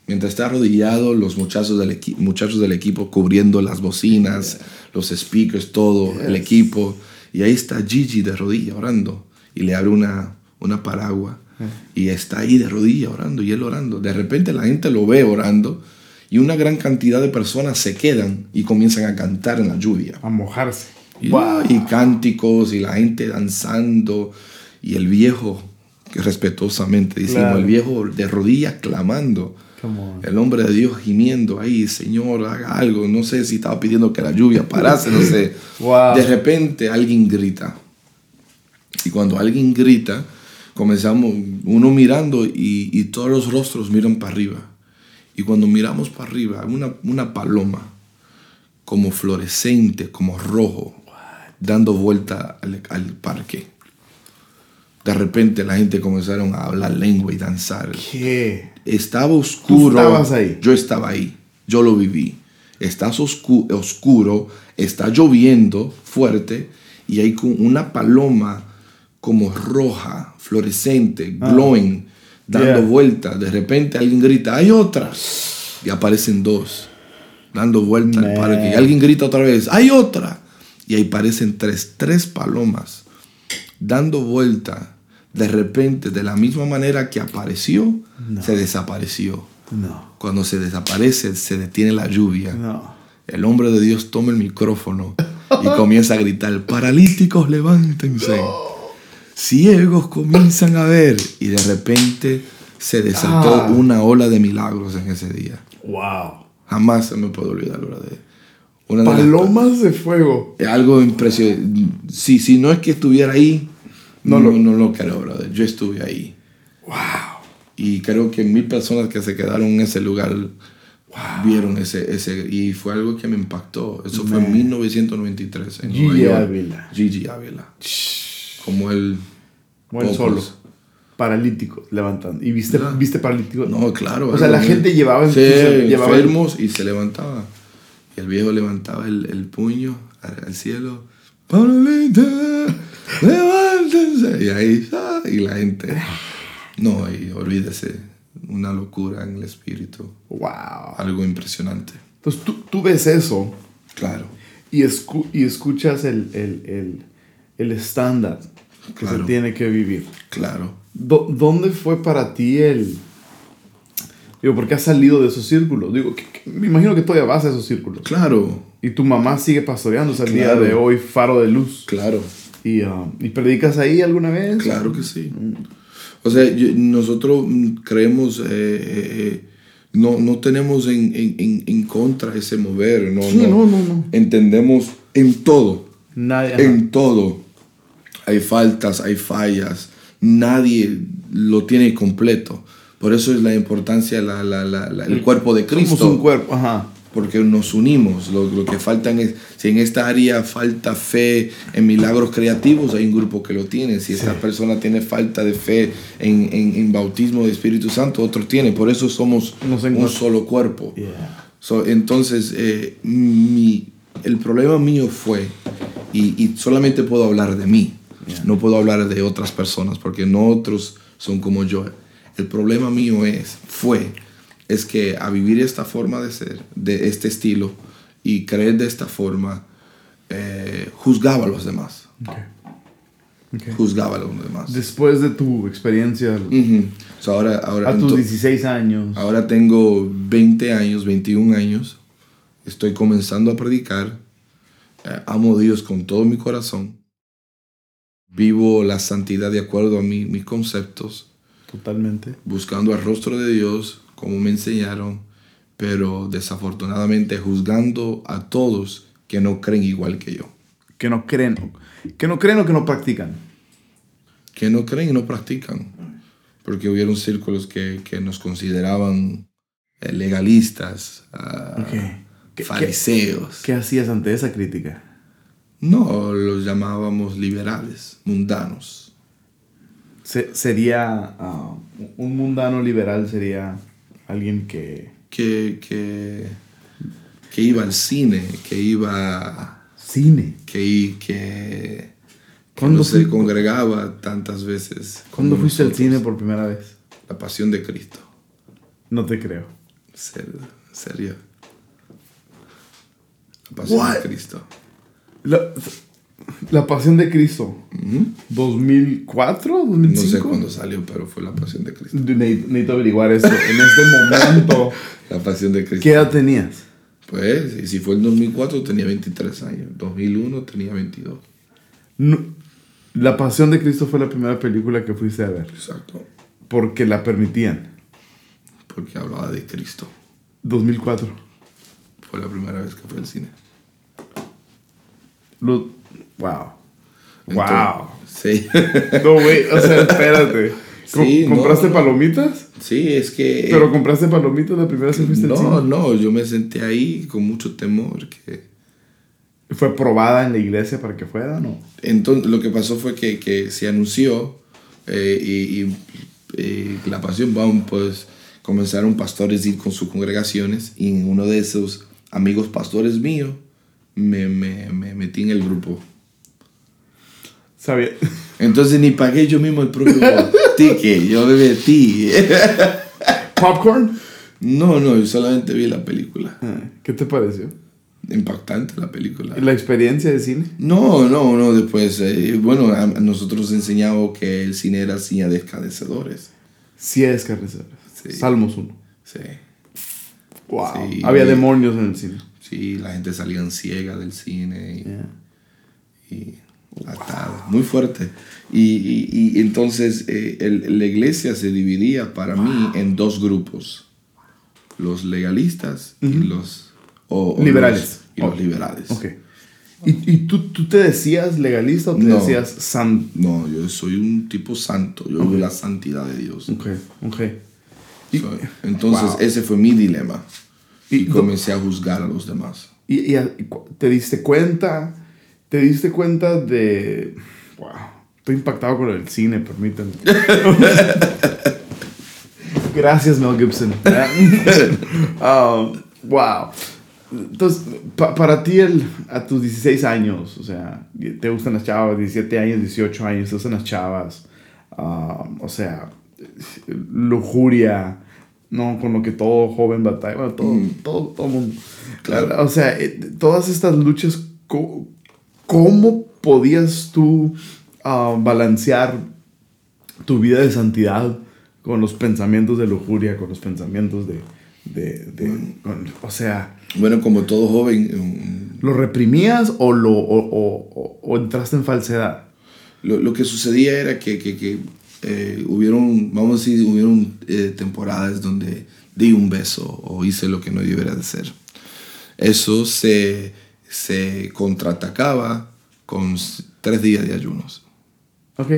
Mientras está arrodillado, los muchachos del, muchachos del equipo cubriendo las bocinas, los speakers, todo, el equipo. Y ahí está Gigi de rodilla orando. Y le abre una, una paraguas. Y está ahí de rodilla orando y él orando. De repente la gente lo ve orando. Y una gran cantidad de personas se quedan y comienzan a cantar en la lluvia. A mojarse. Y, y cánticos y la gente danzando y el viejo, que respetuosamente decimos, Claro. el viejo de rodillas clamando. El hombre de Dios gimiendo ahí, Señor, haga algo. No sé si estaba pidiendo que la lluvia parase, no sé. [laughs] Wow. De repente alguien grita. Y cuando alguien grita, comenzamos uno mirando y, y todos los rostros miran para arriba. Y cuando miramos para arriba, una, una paloma como fluorescente, como rojo, dando vuelta al, al parque. De repente la gente comenzaron a hablar lengua y danzar. ¿Qué? Estaba oscuro. ¿Tú estabas ahí? Yo estaba ahí. Yo lo viví. Estás oscu- oscuro, está lloviendo fuerte y hay una paloma como roja, fluorescente, glowing, dando Ah. Yeah. vueltas. De repente alguien grita, hay otra. Y aparecen dos, dando vueltas al parque. Y alguien grita otra vez, hay otra. Y ahí aparecen tres, tres palomas, dando vuelta. De repente, de la misma manera que apareció, se desapareció. No. Cuando se desaparece, se detiene la lluvia. No. El hombre de Dios toma el micrófono y comienza a gritar, paralíticos, levántense. Ciegos comienzan a ver. Y de repente se desató Ah. una ola de milagros en ese día. Wow. Jamás se me puede olvidar, brother. Una de las- Palomas de fuego. algo impresionante. Si, si no es que estuviera ahí, no, No lo, no lo creo, brother. Yo estuve ahí. Wow. Y creo que mil personas que se quedaron en ese lugar vieron ese, ese. Y fue algo que me impactó. Eso fue en Man. 1993 en Gigi Nueva York. Ávila. Gigi Ávila. Como él. O él Pocos. solo. Paralítico, levantando. ¿Y viste, No. viste paralítico? No, claro. O sea, la gente llevaba, Sí, llevaba el- enfermos y se levantaba. Y el viejo levantaba el, el puño al, al cielo. Paralita, levántense. Y ahí, ah, y la gente. No, y olvídese. una locura en el espíritu. Wow. Algo impresionante. Entonces tú, tú ves eso Claro. y, escu- y escuchas el, el, el, el estándar que Claro. se tiene que vivir. Claro. Do- ¿Dónde fue para ti el... Digo, porque has salido de esos círculos? Digo, que- que- me imagino que todavía vas a esos círculos. Claro. Y tu mamá sigue pastoreando hasta el día de hoy, faro de luz. Claro. ¿Y, ah, ¿y predicas ahí alguna vez? Claro que sí. O sea, nosotros mm, creemos, eh, eh, eh, no, no tenemos en, en, en, contra ese mover, no, Sí, no, no, no. Entendemos en todo, Nadie. ajá. en todo. Hay faltas, hay fallas, nadie lo tiene completo. Por eso es la importancia, la, la, la, la- el cuerpo de Cristo. Somos un cuerpo, ajá. Porque nos unimos. Lo, lo que faltan es, si en esta área falta fe en milagros creativos, hay un grupo que lo tiene. Si esta persona tiene falta de fe en, en, en bautismo de Espíritu Santo, otro tiene. Por eso somos un solo cuerpo. Yeah. So, entonces, eh, mi, el problema mío fue, y, y solamente puedo hablar de mí, no puedo hablar de otras personas, porque no otros son como yo. El problema mío es, fue, es que a vivir esta forma de ser, de este estilo, y creer de esta forma, eh, juzgaba a los demás. Ok. Ok. Juzgaba a los demás. Después de tu experiencia. So, ahora, ahora, a tus ento- 16 años, Ahora tengo 20 años, 21 años. Estoy comenzando a predicar. Eh, amo a Dios con todo mi corazón. Vivo la santidad de acuerdo a mi- mis conceptos, totalmente. buscando el rostro de Dios, como me enseñaron, pero desafortunadamente juzgando a todos que no creen igual que yo. Que no creen. Que no creen o que no practican. Que no creen y no practican. Porque hubieron círculos que, que nos consideraban eh, legalistas, ah, Ok. ¿Qué- qué- fariseos. ¿Qué hacías ante esa crítica? No, los llamábamos liberales, mundanos. Se- sería ah, un mundano liberal sería alguien que Que, que, que iba al cine, que iba. cine. que, que, ¿Cuándo no se fui- congregaba tantas veces. ¿Cuándo fuiste al cine por primera vez? La pasión de Cristo. No te creo. Ser- serio. La pasión What? de Cristo. La, la Pasión de Cristo. Ujú. ¿2004? No ¿2005? sé cuándo salió, pero fue la pasión de Cristo. Ne- Necesito averiguar esto. En este momento, [laughs] La pasión de Cristo. ¿qué edad tenías? Pues, y si fue en 2004 tenía 23 años. 2001 tenía 22. No- la Pasión de Cristo fue la primera película que fuiste a ver. Exacto. Porque la permitían. Porque hablaba de Cristo. 2004. Fue la primera vez que fue al cine. Lo- wow. Entonces, wow. Sí. [laughs] No, güey, o sea, espérate. Sí, ¿Compraste no. palomitas? sí, es que... ¿Pero compraste palomitas la primera vez que fuiste no, no, yo me senté ahí con mucho temor. Que... ¿Fue probada en la iglesia para que fuera no? Entonces, lo que pasó fue que, que se anunció eh, y, y- y la pasión, vamos, pues comenzaron pastores a ir con sus congregaciones y uno de esos amigos pastores míos me, me, me metí en el grupo. Sabía. Entonces ni pagué yo mismo el propio [laughs] ticket, yo me metí. ¿Popcorn? No, no, yo solamente vi la película. Ah, ¿Qué te pareció? Impactante la película. ¿La experiencia de cine? No, no, no, después, eh, bueno, a, nosotros enseñamos que el cine era cine de escadecedores. Sí. Sí. Salmos 1. Sí, Wow. Sí. Había demonios en el cine. Sí, la gente salía ciega del cine y, Yeah. y atada, muy fuerte. Y, y- y entonces eh, el- la iglesia se dividía para mí en dos grupos, los legalistas y los... o- o Liberales. los- y los Oh. liberales. ¿Y, y tú, tú te decías legalista o te No. decías san? No, yo soy un tipo santo, yo vivo la santidad de Dios. Ok, ok. So, entonces Wow. ese fue mi dilema. Y Y, comencé a juzgar a los demás. Y, y y te diste cuenta, te diste cuenta de... Wow, estoy impactado con el cine, permítanme. [laughs] Gracias, Mel Gibson. [laughs] Ah, wow. Entonces, pa- para ti, el, a tus 16 años, o sea, te gustan las chavas, 17 años, 18 años, te gustan las chavas, ah, o sea, lujuria, no con lo que todo joven batalla, bueno, todo, Mm. todo, todo mundo. Claro. O sea, eh, todas estas luchas, ¿cómo podías tú ah, balancear tu vida de santidad con los pensamientos de lujuria, con los pensamientos de... de, de- con- o sea, Bueno, como todo joven, um, ¿lo reprimías o, lo, o, o- o- o entraste en falsedad? lo, lo que sucedía era que, que, que, eh, hubieron, vamos a decir, hubieron eh, temporadas donde di un beso o hice lo que no debería de hacer. Eso se, se contraatacaba con tres días de ayunos. Ok.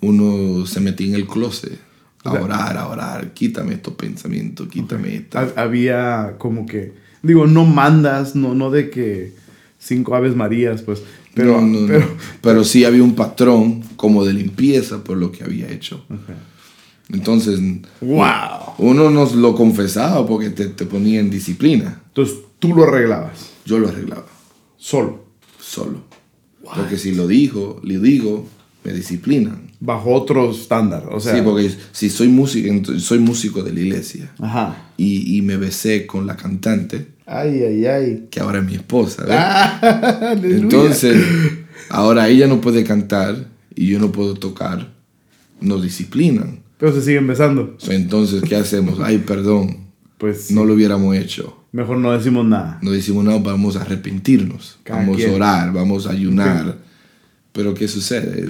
Uno se metía en el closet a O sea- orar, a orar, quítame estos pensamientos, quítame. Ha- Había como que, digo, no mandas, no, no de que cinco aves marías, pues, pero, No, pero, Pero sí había un patrón como de limpieza por lo que había hecho. Entonces, wow. uno nos lo confesaba porque te, te ponía en disciplina. Entonces tú lo arreglabas, Yo lo arreglaba, solo, solo. Porque si lo digo, le digo, me disciplinan. bajo otro estándar, o sea. sí, porque si soy músico, soy músico de la iglesia Ajá. y, y me besé con la cantante, Ay, ay, ay. que ahora es mi esposa. Ah. [laughs] Entonces, ahora ella no puede cantar y yo no puedo tocar, nos disciplinan. Pero se siguen besando. So, Entonces, ¿qué hacemos? Ay, perdón, Pues no lo hubiéramos hecho. mejor no decimos nada. No decimos, no, vamos a arrepentirnos, Cada vamos quien. a orar, vamos a ayunar. Pero ¿qué sucede?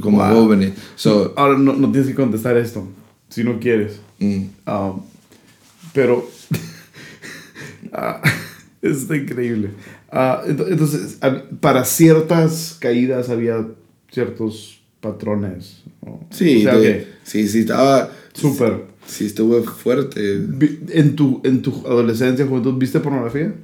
Como Wow. jóvenes. So, Ahora no, no tienes que contestar esto, si no quieres. mm, Ah, pero ah, [laughs] está increíble. Ah, ento- entonces, para ciertas caídas había ciertos patrones. ¿no? sí, O sea, de- que sí, sí, estaba... súper. Sí, estuvo fuerte En tu, en tu adolescencia, juventud, ¿viste pornografía?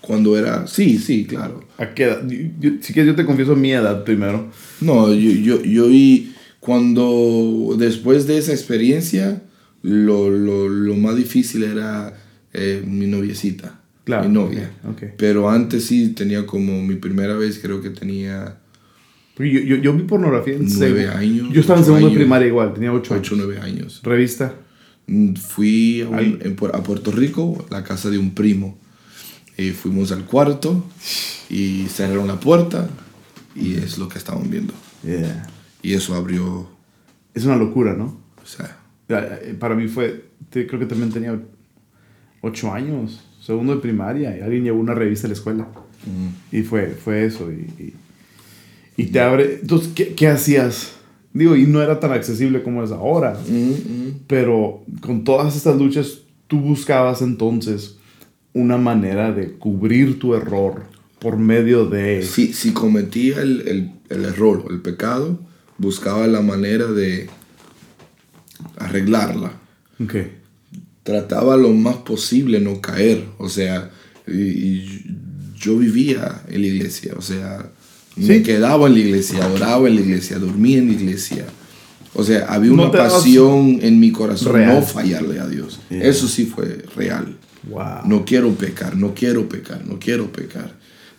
cuando era... Sí, sí, claro. ¿A qué edad? Yo- yo- si quieres, yo te confieso mi edad primero. No, yo, yo, yo vi cuando después de esa experiencia, lo, lo, lo más difícil era eh, mi noviecita, Claro, mi novia. ok, ok. Pero antes sí tenía como mi primera vez, creo que tenía Yo, yo, yo vi pornografía en Nueve años, Yo estaba en ocho segundo de primaria igual, tenía 8 8 o años. 9 años. Revista. Mm, Fui a, un- en a Puerto Rico, la casa de un primo. Y fuimos al cuarto y cerraron la puerta y es lo que estaban viendo. Yeah. Y eso abrió, Es una locura, ¿no? o sea, Ya, eh, Para mí fue, creo que también tenía 8 años, segundo de primaria, y alguien llevó una revista a la escuela. mm, Y fue, fue eso. Y, y, y te abre. Entonces, ¿qué, ¿qué hacías? Digo, y no era tan accesible como es ahora. mm, mm. Pero con todas estas luchas, tú buscabas entonces una manera de cubrir tu error por medio de... Si, si cometía el, el, el error o el pecado, buscaba la manera de arreglarla. Ok. Trataba lo más posible no caer. O sea, y, y yo vivía en la iglesia. O sea, me quedaba en la iglesia, oraba en la iglesia, dormía en la iglesia. O sea, había No una pasión en mi corazón Real. no fallarle a Dios. Yeah. Eso sí fue real. Wow. No quiero pecar, no quiero pecar, no quiero pecar.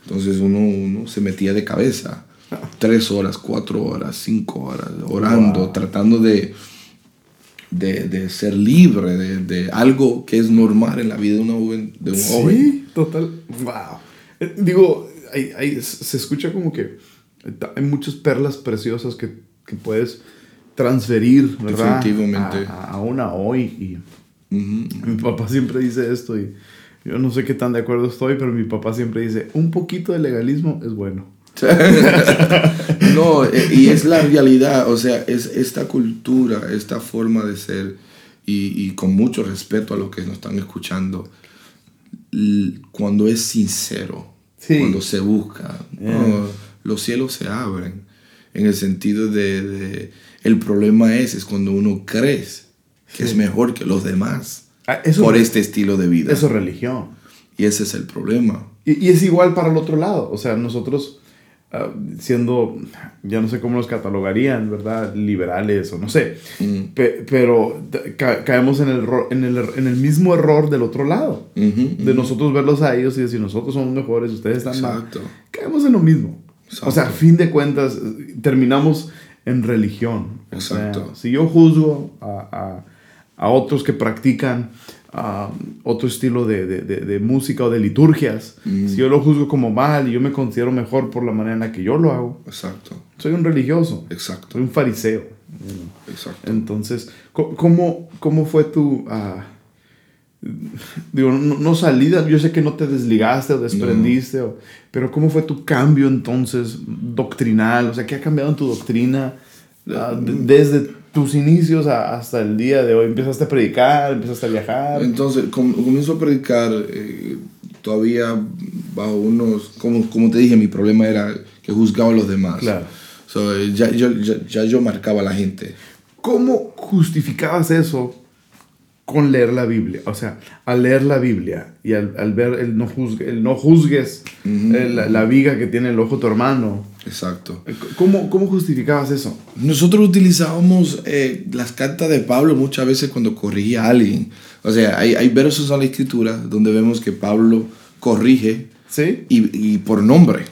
Entonces uno, uno se metía de cabeza. [laughs] Tres horas, cuatro horas, cinco horas, orando, Wow. tratando de, de, de ser libre de, de algo que es normal en la vida de, una joven, de un joven. Sí, total. Wow. Eh, Digo, hay- hay- se escucha como que hay muchas perlas preciosas que, que puedes transferir, ¿verdad? Definitivamente. A, a- aún a hoy. Y mi papá siempre dice esto y yo no sé qué tan de acuerdo estoy, pero mi papá siempre dice, un poquito de legalismo es bueno. [laughs] no, eh, y es la realidad, o sea, es esta cultura, esta forma de ser, y, y con mucho respeto a los que nos están escuchando, cuando es sincero, Sí. cuando se busca, Yeah. no, los cielos se abren, en el sentido de, de- el problema es, es cuando uno crees que es mejor que los demás Ah, eso, por este estilo de vida. eso es religión. Y ese es el problema. Y, y es igual para el otro lado. O sea, nosotros ah, siendo, ya no sé cómo nos catalogarían, ¿verdad? Liberales o no sé. Mm. Pe- pero ca- caemos en el, en, el, en el mismo error del otro lado. De nosotros verlos a ellos y decir, nosotros somos mejores, ustedes están mal. Exacto. Caemos en lo mismo. O sea, a fin de cuentas, terminamos en religión. O sea, Exacto. si yo juzgo a, a- a otros que practican ah, otro estilo de, de- de- de música o de liturgias, si yo lo juzgo como mal y yo me considero mejor por la manera en la que yo lo hago, Exacto, soy un religioso, exacto, soy un fariseo. exacto. Entonces, ¿cómo, cómo fue tu... ah, digo, no, no salida, yo sé que no te desligaste o desprendiste, o- pero ¿cómo fue tu cambio entonces doctrinal? O sea, ¿qué ha cambiado en tu doctrina ah, de- desde tus inicios a- hasta el día de hoy? ¿Empezaste a predicar? ¿Empezaste a viajar? Entonces, com- comienzo a predicar eh, todavía bajo unos, como, como te dije, mi problema era que juzgaba a los demás. Claro. So, ya, yo, ya, ya yo marcaba a la gente. ¿Cómo justificabas eso con leer la Biblia? O sea, al leer la Biblia y al, al ver el no, juzgue, el no juzgues eh, la, la viga que tiene el ojo tu hermano. Exacto. Eh, ¿Cómo, cómo justificabas eso? Nosotros utilizábamos eh, las cartas de Pablo muchas veces cuando corrigía a alguien. O sea, hay, hay versos en la escritura donde vemos que Pablo corrige ¿Sí? y, y por nombre.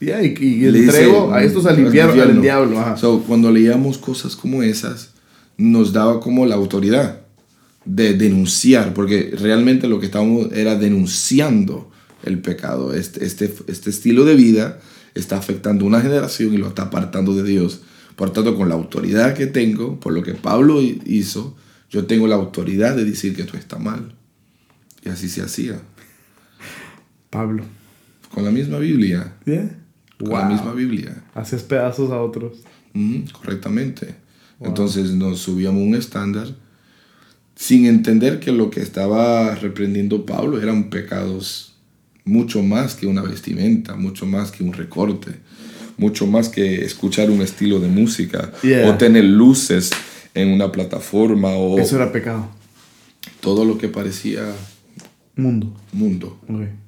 Ya, y, y Le dice, entrego a estos al infierno, al diablo. ajá. So, cuando leíamos cosas como esas, nos daba como la autoridad de denunciar, porque realmente lo que estábamos era denunciando el pecado. Este, este, este estilo de vida está afectando una generación y lo está apartando de Dios. Por tanto, con la autoridad que tengo, por lo que Pablo hi- hizo, yo tengo la autoridad de decir que tú está mal. Y así se hacía. Pablo. Con la misma Biblia. ¿Yeah? Con la misma Biblia. Hacías pedazos a otros. Ujú, correctamente. Entonces nos subíamos un estándar sin entender que lo que estaba reprendiendo Pablo eran pecados mucho más que una vestimenta, mucho más que un recorte, mucho más que escuchar un estilo de música Yeah. o tener luces en una plataforma o Eso era pecado. todo lo que parecía Mundo. mundo.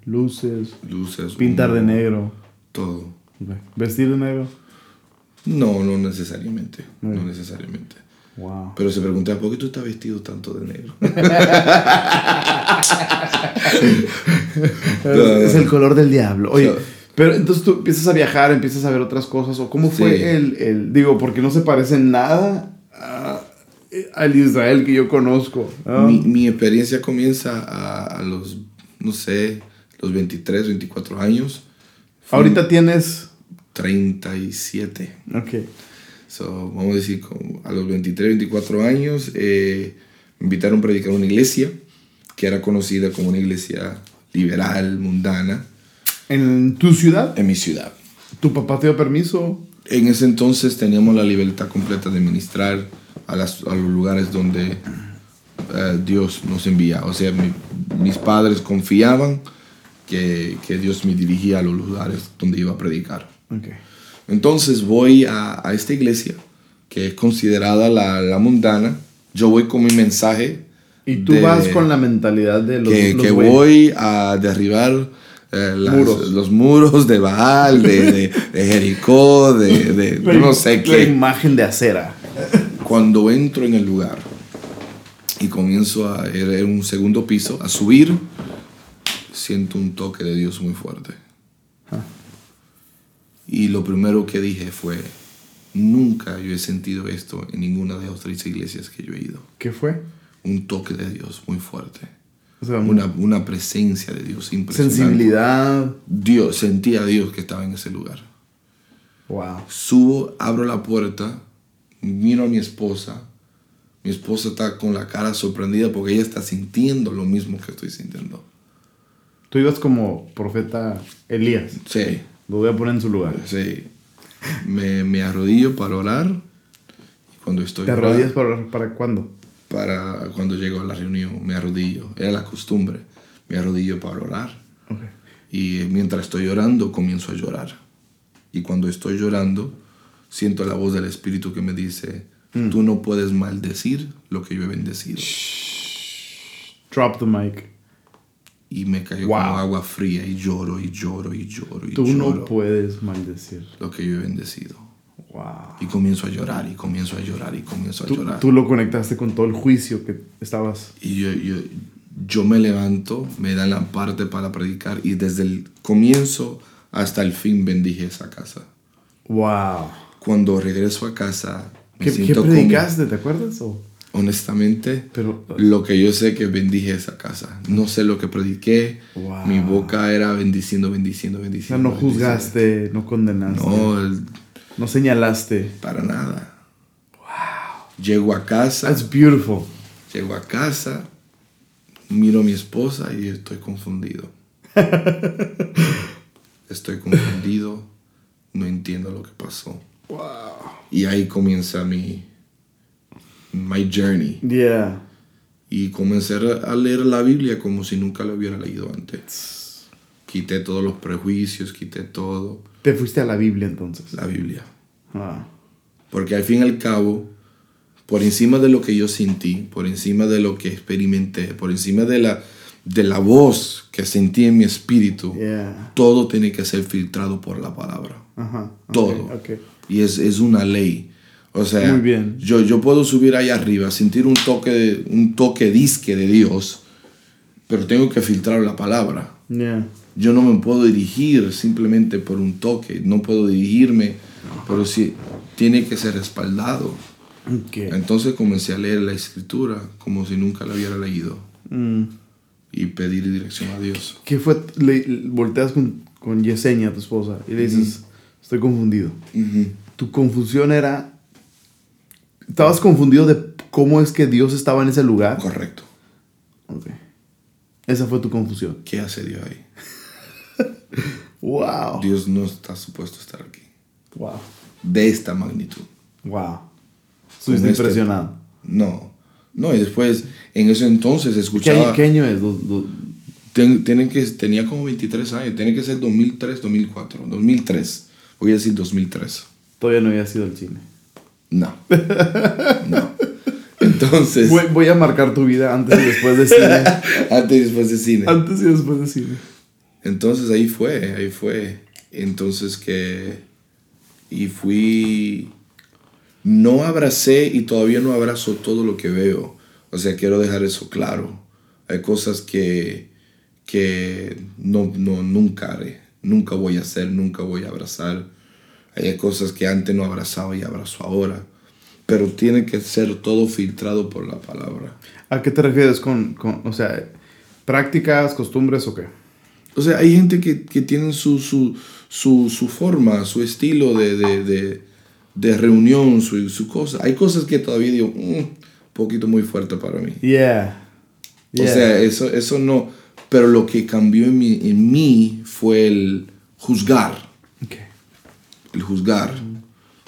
Luces. luces, Pintar de negro. todo. Vestir de negro. No, no necesariamente, no necesariamente. Wow. Pero se preguntaba, ¿por qué tú estás vestido tanto de negro? [laughs] Es el color del diablo. Oye, So- pero entonces tú empiezas a viajar, empiezas a ver otras cosas. ¿O cómo fue Sí. el, el- Digo, porque no se parece en nada a- al Israel que yo conozco. ¿no? Mi, mi experiencia comienza a, a los, no sé, los 23, 24 años. Ahorita tienes. 37. Ok. So, vamos a decir, a los 23, 24 años, eh, me invitaron a predicar una iglesia que era conocida como una iglesia liberal, mundana, En tu ciudad, en mi ciudad. tu papá te dio permiso. En ese entonces teníamos la libertad completa de ministrar a, las- a los lugares donde eh, Dios nos envía. O sea, mi- mis padres confiaban que, que Dios me dirigía a los lugares donde iba a predicar. Ok. Entonces voy a, a esta iglesia, que es considerada la, la mundana. Yo voy con mi mensaje. Y tú de- vas con la mentalidad de los. que, los que voy a derribar eh, las- Muros. los muros de Baal, de, de, de Jericó, de, de [laughs] La- no sé La qué. imagen de acera. Cuando entro en el lugar y comienzo a ir en un segundo piso, a subir, siento un toque de Dios muy fuerte. Ah. Y lo primero que dije fue, nunca yo he sentido esto en ninguna de las otras iglesias que yo he ido. ¿Qué fue? Un toque de Dios muy fuerte. O sea, Una, una presencia de Dios impresionante. sensibilidad. Dios, sentía a Dios que estaba en ese lugar. Wow. Subo, abro la puerta, miro a mi esposa. Mi esposa está con la cara sorprendida porque ella está sintiendo lo mismo que estoy sintiendo. Tú ibas como profeta Elías. Sí, Lo voy a poner en su lugar. sí. Me, me arrodillo para orar. Y cuando estoy ¿Te orando- arrodillas para, para cuándo? para cuando llego a la reunión, me arrodillo. Era la costumbre. Me arrodillo para orar. Ok. Y mientras estoy llorando, comienzo a llorar. Y cuando estoy llorando, siento la voz del Espíritu que me dice, tú no puedes maldecir lo que yo he bendecido. Drop the mic. Y me cayó Wow. como agua fría y lloro y lloro y lloro y Tú lloro no puedes maldecir. lo que yo he bendecido. Wow. Y comienzo a llorar y comienzo a llorar y comienzo a Tú, llorar. tú lo conectaste con todo el juicio que estabas. Y yo, yo, yo me levanto, me dan la parte para predicar y desde el comienzo hasta el fin bendije esa casa. Wow. Cuando regreso a casa, me ¿Qué, qué siento como- predicaste? ¿Te acuerdas? O- Honestamente, Pero, lo que yo sé que bendije esa casa. No sé lo que prediqué. Wow. Mi boca era bendiciendo, bendiciendo, bendiciendo. no juzgaste, no condenaste, no, No, señalaste. para nada. Wow. Llego a casa, That's beautiful. llego a casa, miro a mi esposa y estoy confundido. [laughs] estoy confundido, no entiendo lo que pasó. Wow. Y ahí comienza mi my journey. Yeah. Y comencé a leer la Biblia como si nunca la hubiera leído antes. Quité todos los prejuicios, quité todo. Te fuiste a la Biblia entonces. La Biblia. Ah. Porque al fin y al cabo, por encima de lo que yo sentí, por encima de lo que experimenté, por encima de la, de la voz que sentí en mi espíritu, Yeah. todo tiene que ser filtrado por la palabra. Ajá. ok, Todo. ok. Y es, es una ley. O sea, Muy bien. Yo, yo puedo subir ahí arriba, sentir un toque, un toque disque de Dios, pero tengo que filtrar la palabra. Yeah. Yo no me puedo dirigir simplemente por un toque, no puedo dirigirme, pero sí tiene que ser respaldado. Ok. Entonces comencé a leer la escritura como si nunca la hubiera leído Mm. y pedir dirección a Dios. ¿Qué fue? Le, volteas con, con Yesenia, tu esposa, y le dices, estoy confundido. Ujú. Tu confusión era... ¿Estabas confundido de cómo es que Dios estaba en ese lugar? Correcto. Ok. Esa fue tu confusión. ¿Qué hace Dios ahí? [laughs] Wow. Dios no está supuesto a estar aquí. Wow. De esta magnitud. Wow. Estuviste este- impresionado. No. No, y después, en ese entonces ¿Qué, escuchaba... qué año es? Do- do- Ten- tienen que, tenía como 23 años. Tiene que ser 2003, 2004. 2003. Voy a decir 2003. todavía no había sido el cine. No. No. Entonces, Voy, voy a marcar tu vida antes y después de cine. [laughs] antes y después de cine. antes y después de cine. Entonces ahí fue, ahí fue. Entonces que... Y fui... No abracé y todavía no abrazo todo lo que veo. O sea, quiero dejar eso claro. Hay cosas que, que no, no, nunca haré. Nunca voy a hacer, nunca voy a abrazar. Hay cosas que antes no abrazaba y abrazo ahora. Pero tiene que ser todo filtrado por la palabra. ¿A qué te refieres con, con o sea, prácticas, costumbres o qué? O sea, hay gente que, que tienen su, su, su, su forma, su estilo de, de, de, de reunión, su, su cosa. Hay cosas que todavía digo, "Mm, un poquito muy fuerte para mí. Yeah. O sea, eso, eso no. Pero lo que cambió en mí, en mí fue el juzgar. El juzgar.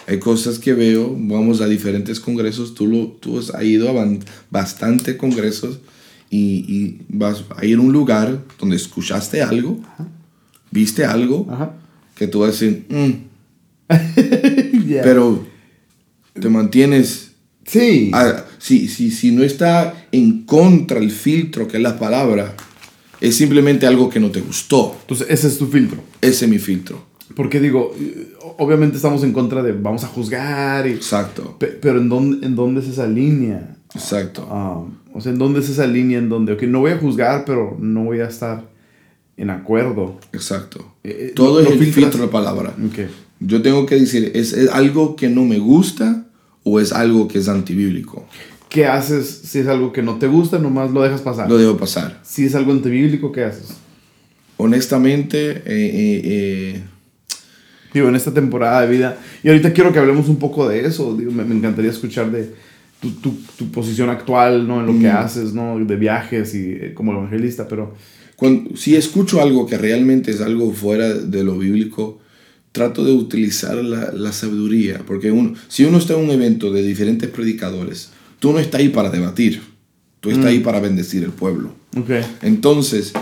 Hay cosas que veo, vamos a diferentes congresos, tú, lo, tú has ido a bastante congresos y, y vas a ir a un lugar donde escuchaste algo, viste algo, Ajá. que tú vas a decir, "Mm", [laughs] Yeah. pero te mantienes, sí. si, si, si no está en contra el filtro que es la palabra, es simplemente algo que no te gustó. Entonces, ese es tu filtro. Ese es mi filtro. Porque digo, obviamente estamos en contra de vamos a juzgar, y, Exacto, pe- pero ¿en dónde, ¿en dónde es esa línea? exacto, Ah, o sea, ¿en dónde es esa línea en donde, ok, no voy a juzgar, pero no voy a estar en acuerdo? exacto. Eh, eh, Todo es lo el filtro de la palabra. Ok. Yo tengo que decir, ¿es, ¿es algo que no me gusta o es algo que es antibíblico? ¿Qué haces si es algo que no te gusta? Nomás lo dejas pasar. Lo debo pasar. Si es algo antibíblico, ¿qué haces? Honestamente, eh, eh, Digo, en esta temporada de vida. Y ahorita quiero que hablemos un poco de eso. Digo, me, me encantaría escuchar de tu, tu, tu posición actual, ¿no? En lo que haces, ¿no? De viajes y eh, como evangelista, pero... cuando, si escucho algo que realmente es algo fuera de lo bíblico, trato de utilizar la, la sabiduría, porque uno, si uno está en un evento de diferentes predicadores, tú no estás ahí para debatir, tú estás ahí para bendecir el pueblo. Ok. Entonces,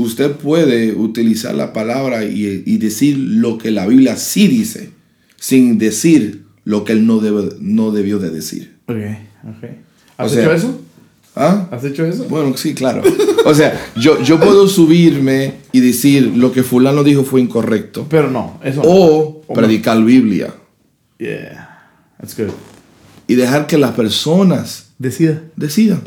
usted puede utilizar la palabra y, y decir lo que la Biblia sí dice, sin decir lo que él no, debe, no debió de decir. Ok. Ok. ¿Has O sea- hecho eso? ¿Ah? ¿Has hecho eso? Bueno, sí, claro. O sea, yo, yo puedo subirme y decir lo que fulano dijo fue incorrecto. Pero no, eso no. O O predicar Biblia. Yeah. That's good. Y dejar que las personas Decida. decidan.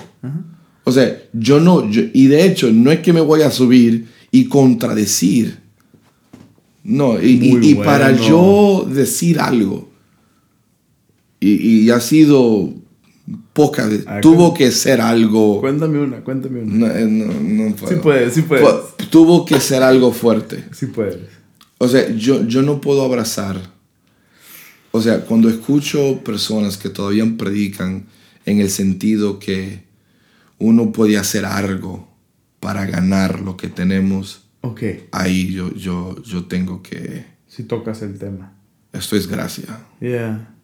O sea, yo no, yo- y de hecho, no es que me voy a subir y contradecir. No, y, y- Muy y para yo decir algo, y, y ha sido veces. Ah, Tuvo que ser algo. Cuéntame una, cuéntame una. No, eh, no, no puedo. Sí puedes, sí puedes. Tuvo que ser algo fuerte. Sí puedes. O sea, yo, yo no puedo abrazar. O sea, cuando escucho personas que todavía predican en el sentido que uno puede hacer algo para ganar lo que tenemos, Ok, ahí yo, yo, yo tengo que... si tocas el tema. Esto es gracia. Yeah.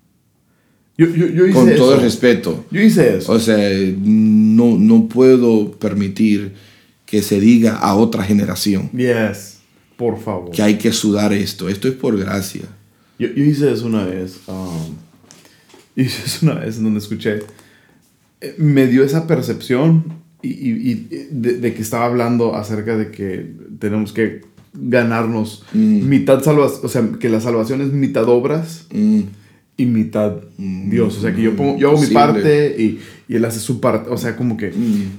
Yo, yo, yo hice Con todo eso. el respeto. Yo hice eso. O sea, no, no puedo permitir que se diga a otra generación Yes. Por favor. que hay que sudar esto. Esto es por gracia. Yo, yo hice eso una vez. um, [laughs] hice eso una vez en donde escuché. Me dio esa percepción y, y- y de, de que estaba hablando acerca de que tenemos que ganarnos mitad salvación. O sea, que la salvación es mitad obras Mm, y mitad Dios. O sea, que yo, pongo, yo hago mi parte y, y él hace su parte. O sea, como que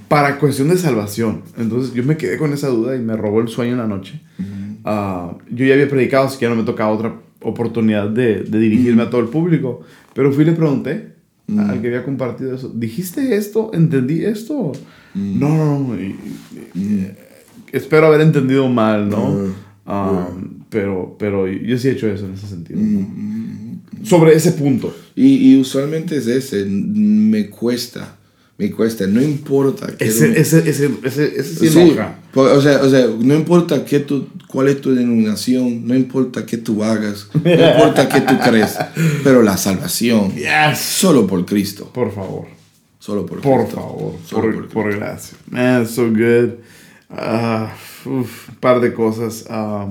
para cuestión de salvación. Entonces yo me quedé con esa duda y me robó el sueño en la noche. Ah, yo ya había predicado, así que ya no me tocaba otra oportunidad de, de dirigirme a todo el público. Pero fui y le pregunté al que había compartido eso. ¿Dijiste esto? ¿Entendí esto? No, no, no. y- y- y- espero haber entendido mal, ¿no? Ah, pero, pero yo sí he hecho eso en ese sentido. Sobre ese punto. Y, y usualmente es ese, me cuesta, me cuesta, no importa Ese, ese, ese, ese, ese sí Sí, o, sea, o sea, no importa qué tu, cuál es tu denominación, no importa qué tú hagas, no importa qué tú crees, [laughs] pero la salvación, Yes. solo por Cristo, Por favor. solo por, Por Cristo, favor. solo Por, por por, gracia. Man, so good. Ah, uf, un par de cosas. Ah,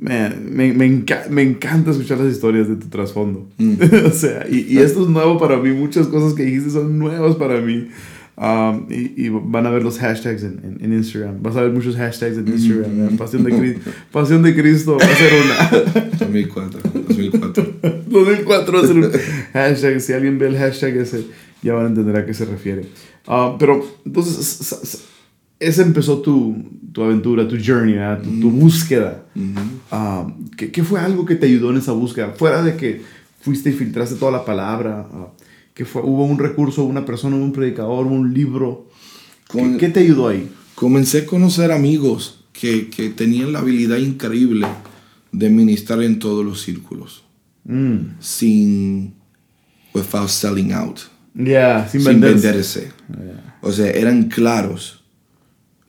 man, me, me, enca- me encanta escuchar las historias de tu trasfondo. [laughs] o sea, y, y esto es nuevo para mí. Muchas cosas que dijiste son nuevas para mí. Um, y, y van a ver los hashtags en, en, en Instagram. Vas a ver muchos hashtags en Instagram. ¿verdad? Pasión, de Cristo, Pasión de Cristo va a ser una. 2004, 2004. 2004 va a ser un hashtag. Si alguien ve el hashtag ese, ya van a entender a qué se refiere. Ah, pero entonces, esa empezó tu, tu aventura, tu journey, ¿verdad? tu, tu búsqueda. Ah, ¿qué, qué fue algo que te ayudó en esa búsqueda? Fuera de que fuiste y filtraste toda la palabra. ah, ¿qué fue? ¿Hubo un recurso, una persona, un predicador, un libro? ¿Qué, Con- qué te ayudó ahí? Comencé a conocer amigos que, que tenían la habilidad increíble de ministrar en todos los círculos, Mm. sin, without selling out. Ya, sin, sin venderse. venderse. O sea, eran claros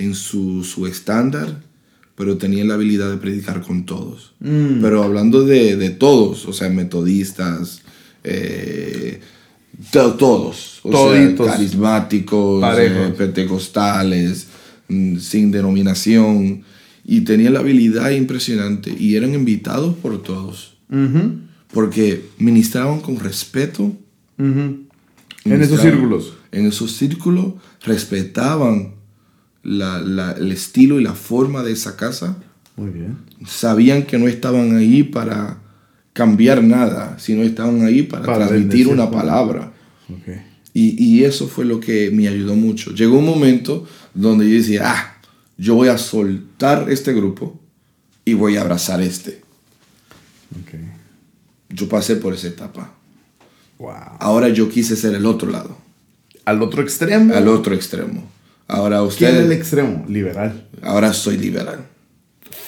en su, su estándar, pero tenían la habilidad de predicar con todos. Mm. Pero hablando de, de todos, o sea, metodistas, eh, to- todos, o Toditos. sea, carismáticos, eh, pentecostales, mm, sin denominación, y tenían la habilidad impresionante y eran invitados por todos, porque ministraban con respeto. En esos círculos. En esos círculos respetaban la- la- el estilo y la forma de esa casa. Muy bien. Sabían que no estaban ahí para cambiar nada, sino estaban ahí para, Para transmitir una palabra. Y, y eso fue lo que me ayudó mucho. Llegó un momento donde yo decía, ah, yo voy a soltar este grupo y voy a abrazar este. Yo pasé por esa etapa. Wow. Ahora yo quise ser el otro lado, Al otro extremo. al otro extremo. Ahora ¿Quién es el usted, extremo? Liberal. ahora soy liberal,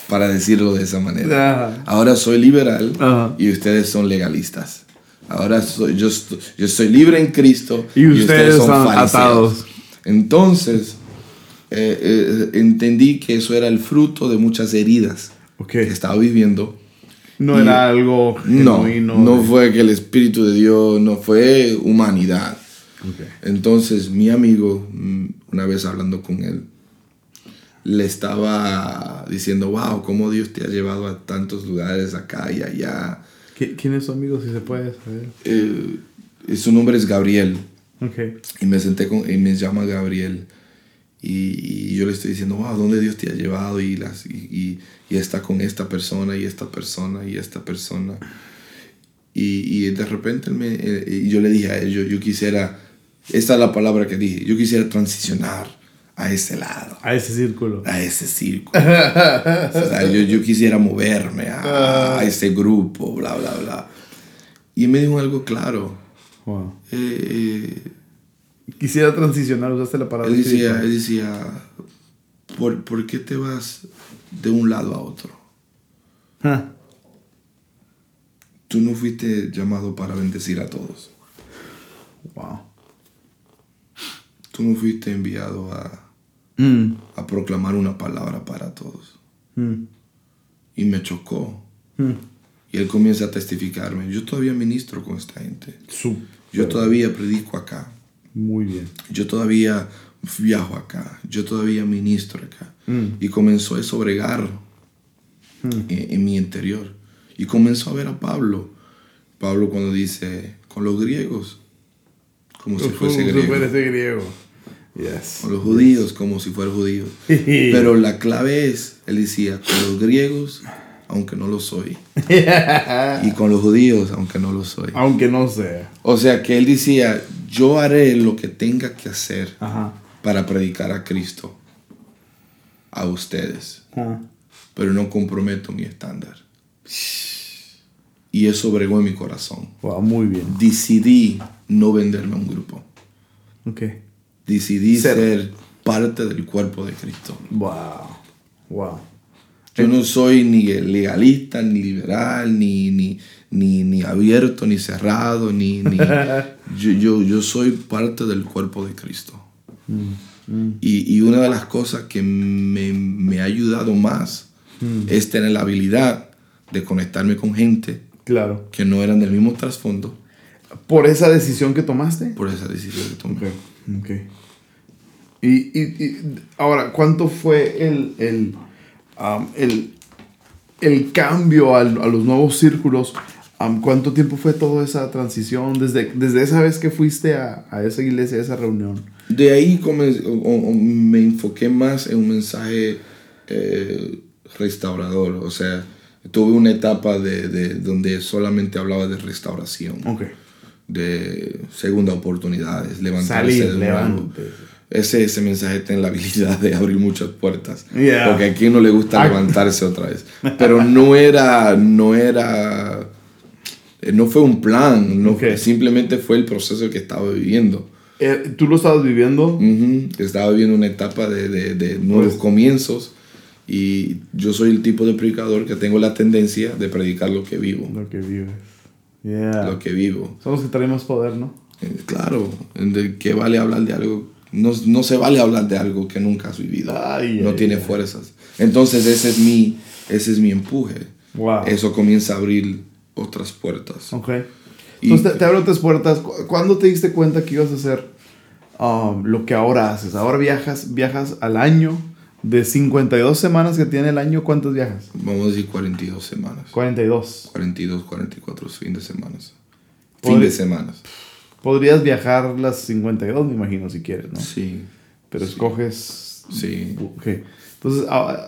para decirlo de esa manera. Ajá. Ahora soy liberal Ajá. y ustedes son legalistas. Ahora soy, yo, estoy- yo soy libre en Cristo Y ustedes son atados. Entonces, eh, eh, entendí que eso era el fruto de muchas heridas Ok. que estaba viviendo. No Y- era algo No, genuino. no fue que el Espíritu de Dios, no fue humanidad. Ok. Entonces, mi amigo, mm, una vez hablando con él, le estaba diciendo, wow, cómo Dios te ha llevado a tantos lugares acá y allá. ¿Qui- ¿Quién es su amigo, si se puede saber? Eh, su nombre es Gabriel. Ok. Y me senté con, y me llama Gabriel. Y, y yo le estoy diciendo, wow, ¿dónde Dios te ha llevado? Y, las, y, y- y está con esta persona, y esta persona, y esta persona. Y, de repente él me, eh, yo le dije a él, yo, yo quisiera, esta es la palabra que dije, yo quisiera transicionar a ese lado, A ese círculo. a ese círculo. O sea, yo, yo quisiera moverme a, a ese grupo, bla, bla, bla. Y me dijo algo claro, Wow. Eh, eh, Quisiera transicionar, usaste la palabra. él decía, él decía ¿por, ¿por qué te vas de un lado a otro? Ah, Tú no fuiste llamado para bendecir a todos. Wow. Tú no fuiste enviado a, Mm, a proclamar una palabra para todos. mm, Y me chocó. mm. Y él comienza a testificarme. Yo todavía ministro con esta gente. Yo todavía predico acá. Muy bien. Yo todavía viajo acá. Yo todavía ministro acá. Mm. Y comenzó a bregar Mm. en, en mi interior. Y comenzó a ver a Pablo. Pablo cuando dice, con los griegos, como si fuese griego. Yes. Con los judíos, como si fuera judío. [laughs] Pero la clave es, él decía, con los griegos, aunque no lo soy. [laughs] Y con los judíos, aunque no lo soy. Aunque no sea. O sea que él decía, yo haré lo que tenga que hacer Ajá. para predicar a Cristo a ustedes, Ah. pero no comprometo mi estándar. Y eso bregó en mi corazón. Wow, muy bien. Decidí no venderme a un grupo. Ok. Decidí Ser- ser parte del cuerpo de Cristo. Wow. Wow. Yo no soy ni legalista, ni liberal, ni, ni, ni, ni abierto, ni cerrado, ni... ni- [laughs] yo, yo, yo soy parte del cuerpo de Cristo. Y, y una de las cosas que me, me ha ayudado más es tener la habilidad de conectarme con gente Claro. que no eran del mismo trasfondo ¿Por esa decisión que tomaste? por esa decisión que tomé. Ok. Y, y, y ahora, ¿cuánto fue el, el, am, el, el cambio al- a los nuevos círculos? Am, ¿Cuánto tiempo fue toda esa transición desde, desde esa vez que fuiste a, a esa iglesia, a esa reunión? De ahí comencé- o- o- me enfoqué más en un mensaje eh, restaurador. O sea, tuve una etapa de, de- donde solamente hablaba de restauración, Ok. De segunda oportunidades, levantarse Salir, de nuevo. Ese, ese mensaje tiene la habilidad de abrir muchas puertas. Yeah. Porque a quien no le gusta levantarse otra vez. [laughs] Pero no era, no era, eh, no fue un plan, no, Ok. simplemente fue el proceso que estaba viviendo. Eh, ¿Tú lo estabas viviendo? Ujú, Estaba viviendo una etapa de, de- de nuevos Pues- comienzos y yo soy el tipo de predicador que tengo la tendencia de predicar lo que vivo. Lo que vives. Yeah. Lo que vivo. Somos que traemos poder, ¿no? Eh, Claro, ¿de qué vale hablar de algo? No, no se vale hablar de algo que nunca has vivido. Ay, no ay, tiene ay. fuerzas. Entonces ese es mi, ese es mi empuje. Wow. Eso comienza a abrir otras puertas. Ok. Y- Entonces te, te abro otras puertas. ¿Cu- ¿Cuándo te diste cuenta que ibas a hacer um, lo que ahora haces? Ahora viajas, viajas al año. De 52 semanas que tiene el año, ¿cuántas viajas? Vamos a decir 42 semanas. 42. 42, 44 fin de semanas. Fin de semanas. Podrías viajar las 52, me imagino, si quieres, ¿no? Sí. Pero escoges... Sí. Entonces, ah,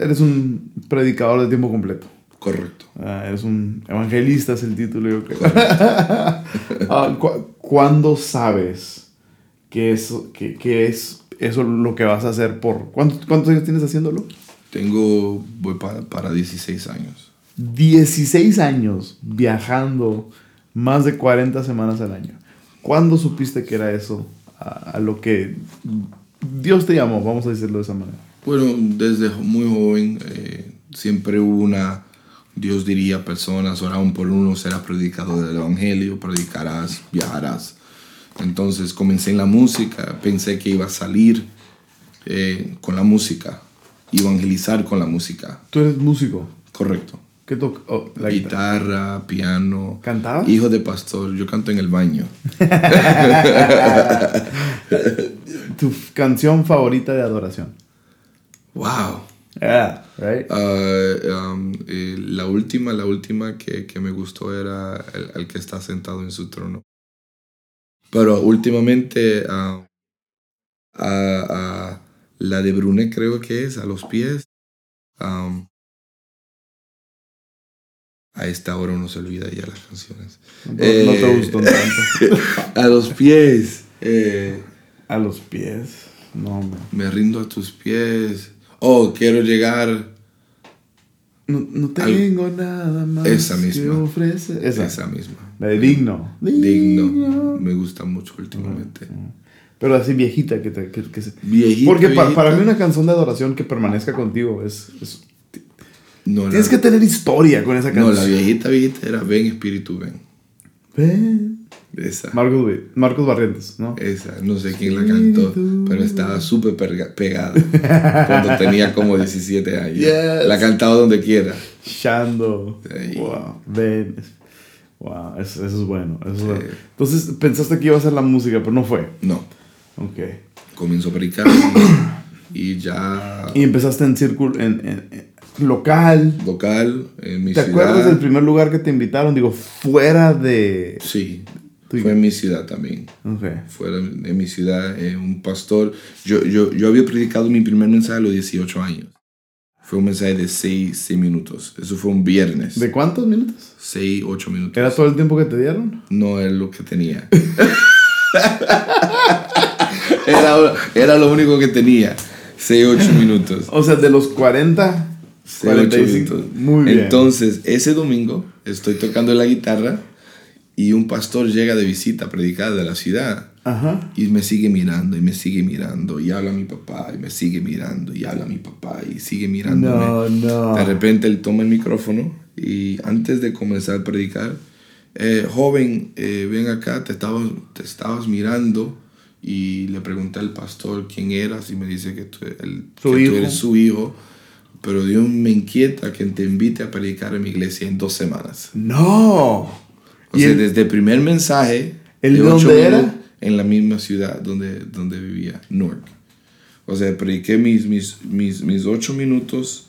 eres un predicador de tiempo completo. Correcto. Ah, eres un evangelista, es el título, yo creo. [laughs] Ah, cu- ¿Cuándo sabes que, eso, que, que es eso lo que vas a hacer por... ¿Cuántos, cuántos años tienes haciéndolo? Tengo, voy para, para 16 años. 16 años viajando más de 40 semanas al año. ¿Cuándo supiste que era eso a, a lo que Dios te llamó? Vamos a decirlo de esa manera. Bueno, desde muy joven eh, siempre hubo una, Dios diría personas, oraban por uno, serás predicador del Evangelio, predicarás, viajarás. Entonces comencé en la música, pensé que iba a salir eh, con la música, evangelizar con la música. Tú eres músico. Correcto. ¿Qué tocas? la guitarra. Guitarra, piano. ¿Cantabas? Hijo de pastor, yo canto en el baño. [laughs] [laughs] Tu canción favorita de adoración. ¡Wow! Yeah, right? Ah, um, eh, la última, la última que, que me gustó era el, el que está sentado en su trono. Pero últimamente ah, a- a la de Brunet creo que es, a los pies. Um, a esta hora uno se olvida ya las canciones. No, no te eh, gustó tanto. [laughs] A los pies. eh, A los pies. No, hombre. me rindo a tus pies. Oh, quiero llegar No, no Al- tengo nada más Esa que misma. ofrecer. Esa. Esa misma. La de digno. Digno. Me gusta mucho últimamente. Pero así viejita que te... Que, que se- Viejita, Porque pa- para mí una canción de adoración que permanezca contigo es... es- No, tienes la, que tener historia con esa no, canción. la viejita, viejita era Ven Espíritu, ven. Ven. Esa. Marcos, Marcos Barrientos, ¿no? Esa, no sé quién la cantó, pero estaba súper pegada cuando tenía como 17 años. Yes. La cantaba donde quiera. Shando. Wow. Ven. Wow, eso, eso es bueno. Eso es bueno. Entonces pensaste que iba a ser la música, pero no fue. No, Ok. comienzo a predicar y ya Y empezaste en círculo, en, en- en local. vocal en mi ¿Te ciudad. acuerdas del primer lugar que te invitaron? Digo, fuera de... Sí, fue en mi ciudad también. Ok. Fuera de mi ciudad, eh, un pastor. Yo, yo, yo había predicado mi primer mensaje a los 18 años. Fue un mensaje de 6, minutos. Eso fue un viernes. ¿De cuántos minutos? 6, 8 minutos. ¿Era todo el tiempo que te dieron? No es lo que tenía. [laughs] era, era lo único que tenía. 6, 8 [laughs] minutos. O sea, de los 40, 6, 8 45. minutos. Muy bien. Entonces, ese domingo estoy tocando la guitarra y un pastor llega de visita a predicar de la ciudad. Ajá. Y me sigue mirando y me sigue mirando y habla a mi papá y me sigue mirando y habla a mi papá y sigue mirándome. No, no. De repente él toma el micrófono y antes de comenzar a predicar, eh, joven, eh, ven acá, te estabas, te estabas mirando y le pregunté al pastor quién eras y me dice que tú, el- Su que tú eres su hijo, pero Dios me inquieta que te invite a predicar en mi iglesia en dos semanas. No. O ¿Y sea, el- desde el primer mensaje. ¿El de dónde era? minutos, En la misma ciudad donde, donde vivía, Newark. O sea, prediqué mis, mis, mis, mis ocho minutos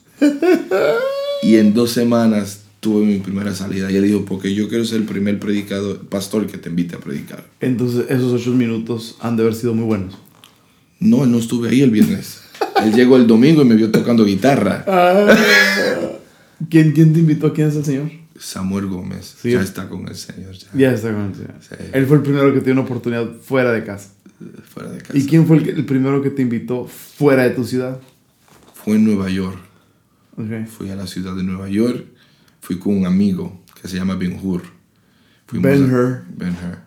y en dos semanas tuve mi primera salida. Y él dijo, porque yo quiero ser el primer predicador, pastor que te invite a predicar. Entonces, esos ocho minutos han de haber sido muy buenos. No, no estuve ahí el viernes. él llegó el domingo y me vio tocando guitarra. ¿Quién, ¿Quién te invitó? ¿Quién es el señor? Samuel Gómez Sí. ya está con el Señor, ya, Ya está con el señor. Sí. Él fue el primero que dio una oportunidad fuera de casa. fuera de casa. ¿Y quién fue el, primero que te invitó fuera de tu ciudad? Fue en Nueva York. Fui a la ciudad de Nueva York, fui con un amigo que se llama Ben Hur. Fuimos Ben a- Hur. Ben Hur.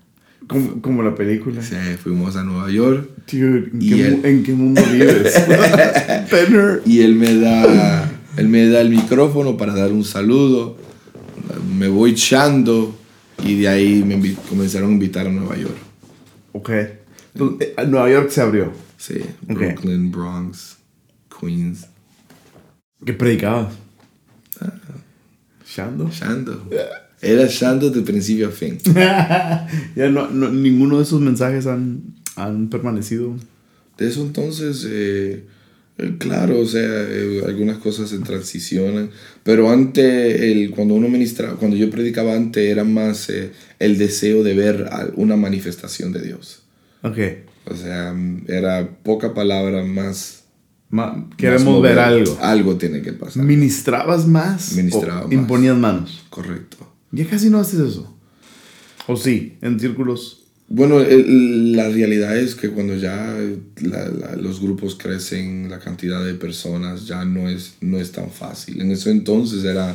Como, como la película. Sí, fuimos a Nueva York Dude, ¿en Y qué, él- ¿en qué mundo vives? [laughs] Penner. y él me da, él me da el micrófono para dar un saludo. Me voy echando y de ahí me comenzaron a invitar a Nueva York. Ok. Entonces, eh, Nueva York se abrió. Sí, Ok. Brooklyn, Bronx, Queens. ¿Qué predicabas? ¿Shando? Shando. Era Shando de principio a fin. [laughs] ya no, no- ninguno de esos mensajes han, han permanecido. De eso entonces, eh, claro, o sea, eh, algunas cosas se transicionan, pero antes, el, cuando uno ministra, cuando yo predicaba antes, era más eh, el deseo de ver una manifestación de Dios. Ok. O sea, era poca palabra, más... Ma- más queremos mover. ver algo. Algo tiene que pasar. ¿Ministrabas más? Ministraba o más. Imponías manos. Correcto. Ya casi no haces eso. O sí, en círculos. Bueno, el- la realidad es que cuando ya la- la- los grupos crecen, la cantidad de personas ya no es, no es tan fácil. En ese entonces era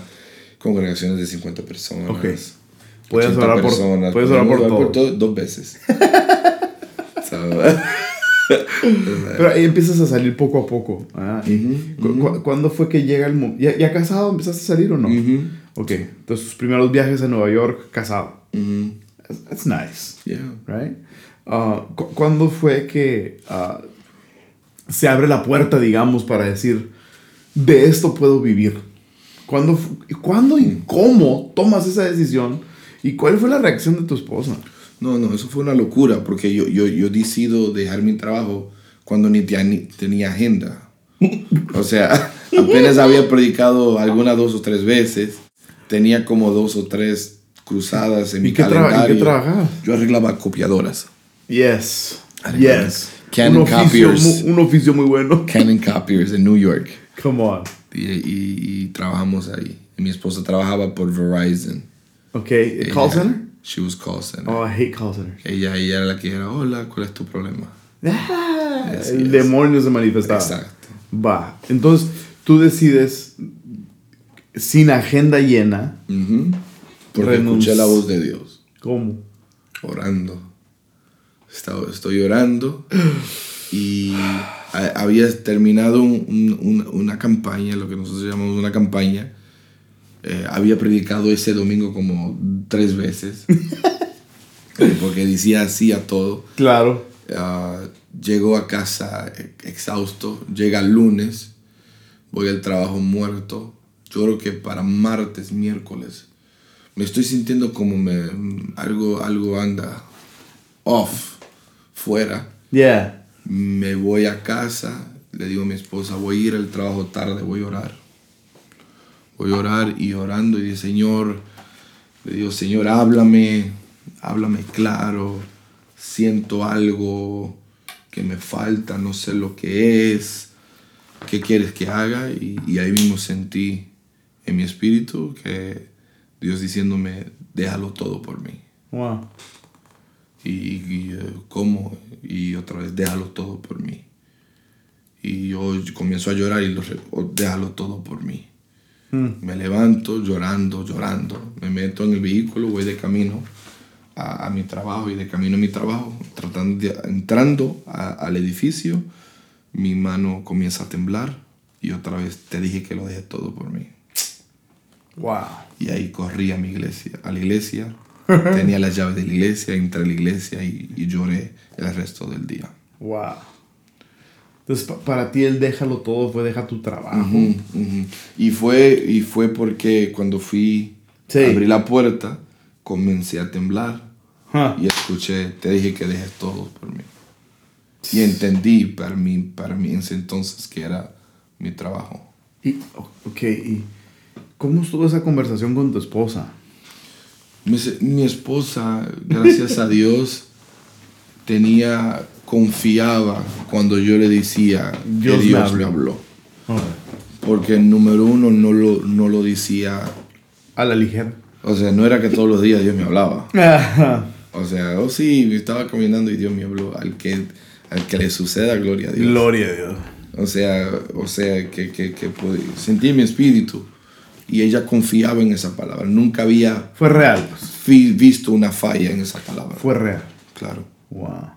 congregaciones de 50 personas. Ok. Puedes 80 orar por- personas. puedes orar por todo. todo dos veces. [laughs] Pero ahí empiezas a salir poco a poco. Ah, y Ujú, cu- cu- ¿Cuándo fue que llega el momento? ¿Ya, ¿Ya casado empezaste a salir o no? Ujú. Ok, entonces tus primeros viajes a Nueva York, casado. That's, nice, yeah. right? Ah, cu- ¿Cuándo fue que ah, se abre la puerta, digamos, para decir, de esto puedo vivir? ¿Cuándo, ¿Cuándo y cómo tomas esa decisión? ¿Y cuál fue la reacción de tu esposa? No, no, eso fue una locura porque yo, yo, yo decido dejar mi trabajo cuando ni, ni tenía agenda. [laughs] O sea, apenas había predicado algunas dos o tres veces. Tenía como dos o tres cruzadas en ¿Y mi qué, calendario. ¿y qué trabajabas? Yo arreglaba copiadoras. Yes. Arreglaba Yes. Canon un, oficio, copiers. mu- un oficio muy bueno. Canon Copiers en New York. Come on. Y, y- y trabajamos ahí. Mi esposa trabajaba por Verizon. Ok, call Ella- center? She was call center. Oh, I hate call centers. Ella, ella era la que era, hola, ¿cuál es tu problema? Ah, Así el es. demonio se manifestaba. Exacto. Va. Entonces, tú decides sin agenda llena. Porque Renunci- escuché la voz de Dios, ¿Cómo? orando. Estaba, estoy orando y ha- había terminado un- un- un- una campaña, lo que nosotros llamamos una campaña. Eh, había predicado ese domingo como tres veces, [laughs] eh, porque decía así a todo. Claro. Ah, llego a casa e- exhausto, llega el lunes, voy al trabajo muerto. Yo creo que para martes, miércoles, me estoy sintiendo como me, algo, algo anda off, fuera. Yeah. Me voy a casa, le digo a mi esposa, voy a ir al trabajo tarde, voy a orar. Voy a orar y orando y Señor, le digo, Señor, háblame, háblame claro, siento algo que me falta, no sé lo que es, qué quieres que haga y, y ahí mismo sentí en mi espíritu que Dios diciéndome, déjalo todo por mí Wow. y, y, eh, cómo y otra vez déjalo todo por mí y yo comienzo a llorar y lo re- o déjalo todo por mí Mm. me levanto llorando llorando me meto en el vehículo voy de camino a, a mi trabajo y de camino a mi trabajo tratando de- entrando a- al edificio mi mano comienza a temblar y otra vez te dije que lo dejé todo por mí Wow. Y ahí corrí a mi iglesia, a la iglesia. [laughs] Tenía las llaves de la iglesia, entré a la iglesia y, y lloré el resto del día. Wow. Entonces, pa- para ti el déjalo todo fue deja tu trabajo. Ujú, ujú. Y, fue, y fue porque cuando fui Sí. a abrir la puerta, comencé a temblar Huh. y escuché, te dije que dejes todo por mí. Y entendí para mí, para mí en ese entonces que era mi trabajo. Y, ok, ¿y cómo estuvo esa conversación con tu esposa? Mi, esposa, gracias a Dios, tenía, confiaba cuando yo le decía Dios que me Dios me habló. Porque número uno no lo, no lo decía, A la ligera. o sea, no era que todos los días Dios me hablaba. O sea, oh sí, estaba caminando y Dios me habló. Al que, al que le suceda, gloria a Dios. Gloria a Dios. O sea, o sea que, que, que pude- sentí mi espíritu y ella confiaba en esa palabra. Nunca había Fue real, pues. visto una falla en esa palabra. Fue real. Claro. Wow.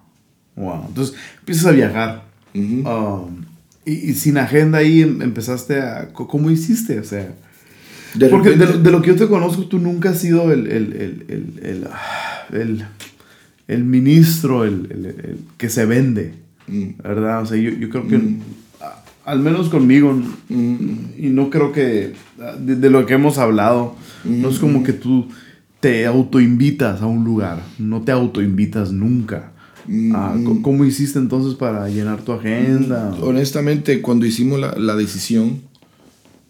Wow. Entonces, empiezas a viajar. Um, y, y sin agenda ahí em- empezaste a... ¿Cómo hiciste? O sea... De porque de, repente- lo- de lo que yo te conozco, tú nunca has sido el... El, el, el, el, ah, ministro, el, que se vende. Mm. ¿Verdad? O sea, yo, yo creo que... a- al menos conmigo, Mm. y no creo que ah, de, de lo que hemos hablado, no es como que tú te autoinvitas a un lugar, no te autoinvitas nunca. Ah, co- ¿Cómo hiciste entonces para llenar tu agenda? Honestamente, cuando hicimos la, la decisión,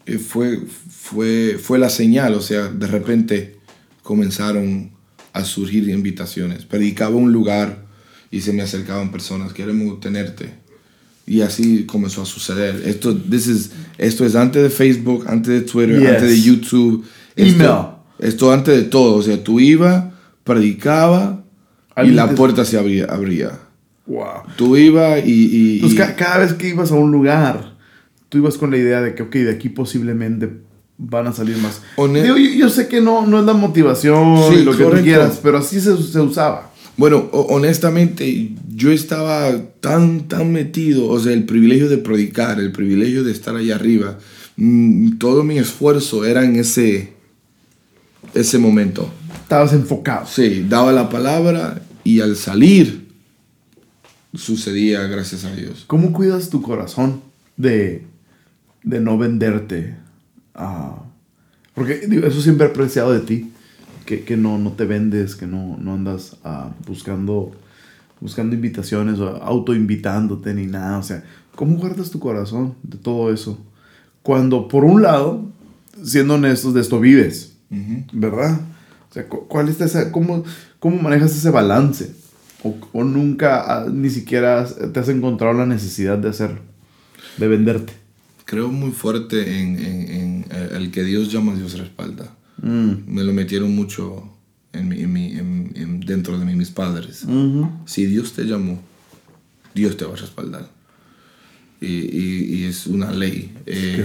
eh, fue, fue, fue la señal. O sea, de repente comenzaron a surgir invitaciones. Predicaba un lugar y se me acercaban personas, queremos tenerte. Y así comenzó a suceder. Esto, this is- esto es antes de Facebook, antes de Twitter, Yes. antes de YouTube. Esto, Email. esto antes de todo. O sea, tú ibas, predicaba y la puerta se abría. abría. Wow. Tú ibas y... y- Entonces, y- ca- cada vez que ibas a un lugar, tú ibas con la idea de que, ok, de aquí posiblemente van a salir más. Digo, yo, yo sé que no, no es la motivación Sí, y lo que tú correcto. quieras, pero así se, se usaba. Bueno, ho- honestamente, yo estaba tan, tan metido, o sea, el privilegio de predicar, el privilegio de estar allá arriba, mm, todo mi esfuerzo era en ese, ese momento. Estabas enfocado. Sí, daba la palabra y al salir sucedía, gracias a Dios. ¿Cómo cuidas tu corazón de, de no venderte? Ah, porque digo, eso siempre he apreciado de ti, que, que no, no te vendes, que no, no andas ah, buscando, buscando invitaciones o autoinvitándote ni nada. O sea, ¿cómo guardas tu corazón de todo eso? Cuando, por un lado, siendo honestos, de esto vives, Ujú. ¿verdad? O sea, cu- ¿cuál es esa, cómo, ¿cómo manejas ese balance? O, o nunca, ah, ni siquiera te has encontrado la necesidad de hacerlo, de venderte. Creo muy fuerte en, en- en el- el que Dios llama, Dios respalda. Mm. Me lo metieron mucho en mi- en mi- en- en- dentro de mí, mis padres. Ujú. Si Dios te llamó, Dios te va a respaldar. Y, y- y es una ley. Eh,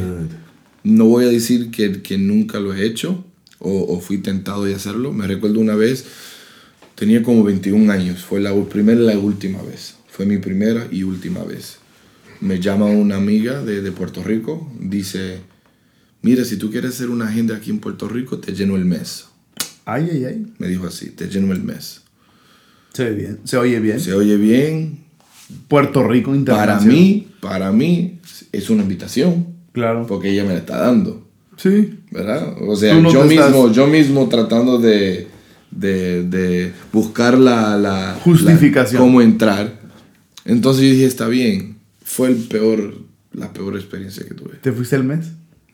no voy a decir que, que nunca lo he hecho o, o, fui tentado de hacerlo. Me recuerdo una vez, tenía como 21 años, fue la primera y la última vez. Fue mi primera y última vez. Me llama una amiga de, de Puerto Rico, dice, mira, si tú quieres ser una agente aquí en Puerto Rico, te lleno el mes. Ay, ay, ay. Me dijo así, te lleno el mes. Se oye bien. Se oye bien. Se oye bien. Puerto Rico Para Internacional. mí, para mí, es una invitación. Claro. Porque ella me la está dando. Sí. ¿Verdad? O sea, no yo, mismo, estás- yo mismo tratando de, de, de buscar la, la Justificación. la- cómo entrar. Entonces yo dije, está bien. Fue el peor, la peor experiencia que tuve. ¿Te fuiste el mes?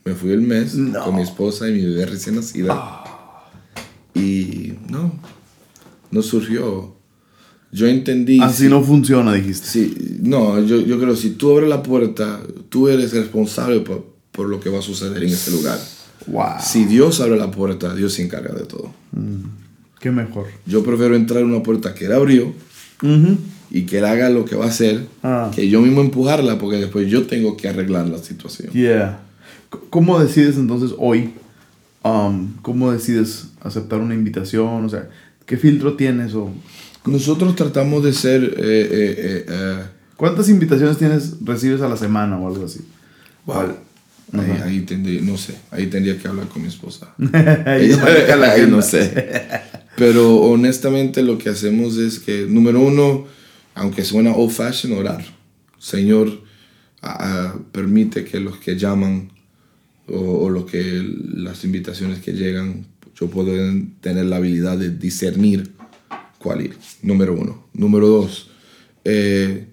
Me fui el mes No. con mi esposa y mi bebé recién nacida. Y no, no surgió. Yo entendí. Así si- no funciona, dijiste. Sí, no, yo, yo creo que si tú abres la puerta, tú eres responsable por, por lo que va a suceder en ese lugar. Wow. Si Dios abre la puerta, Dios se encarga de todo. Qué mejor. Yo prefiero entrar en una puerta que Él abrió Ujú. y que Él haga lo que va a hacer, Ah. que yo mismo empujarla, porque después yo tengo que arreglar la situación. Yeah. ¿Cómo decides entonces hoy? um, ¿Cómo decides aceptar una invitación? O sea, ¿qué filtro tienes? O Nosotros tratamos de ser... eh, eh, eh, eh, ¿Cuántas invitaciones tienes, recibes a la semana o algo así? wow. Ahí, ahí tendría, no sé, ahí tendría que hablar con mi esposa. [laughs] Ella la [laughs] Ahí no sé. Pero honestamente lo que hacemos es que, número uno, aunque suena old fashion, orar. Señor, permite que los que llaman o, o lo que las invitaciones que llegan, yo puedo tener la habilidad de discernir cuál ir. Número uno. Número dos, eh,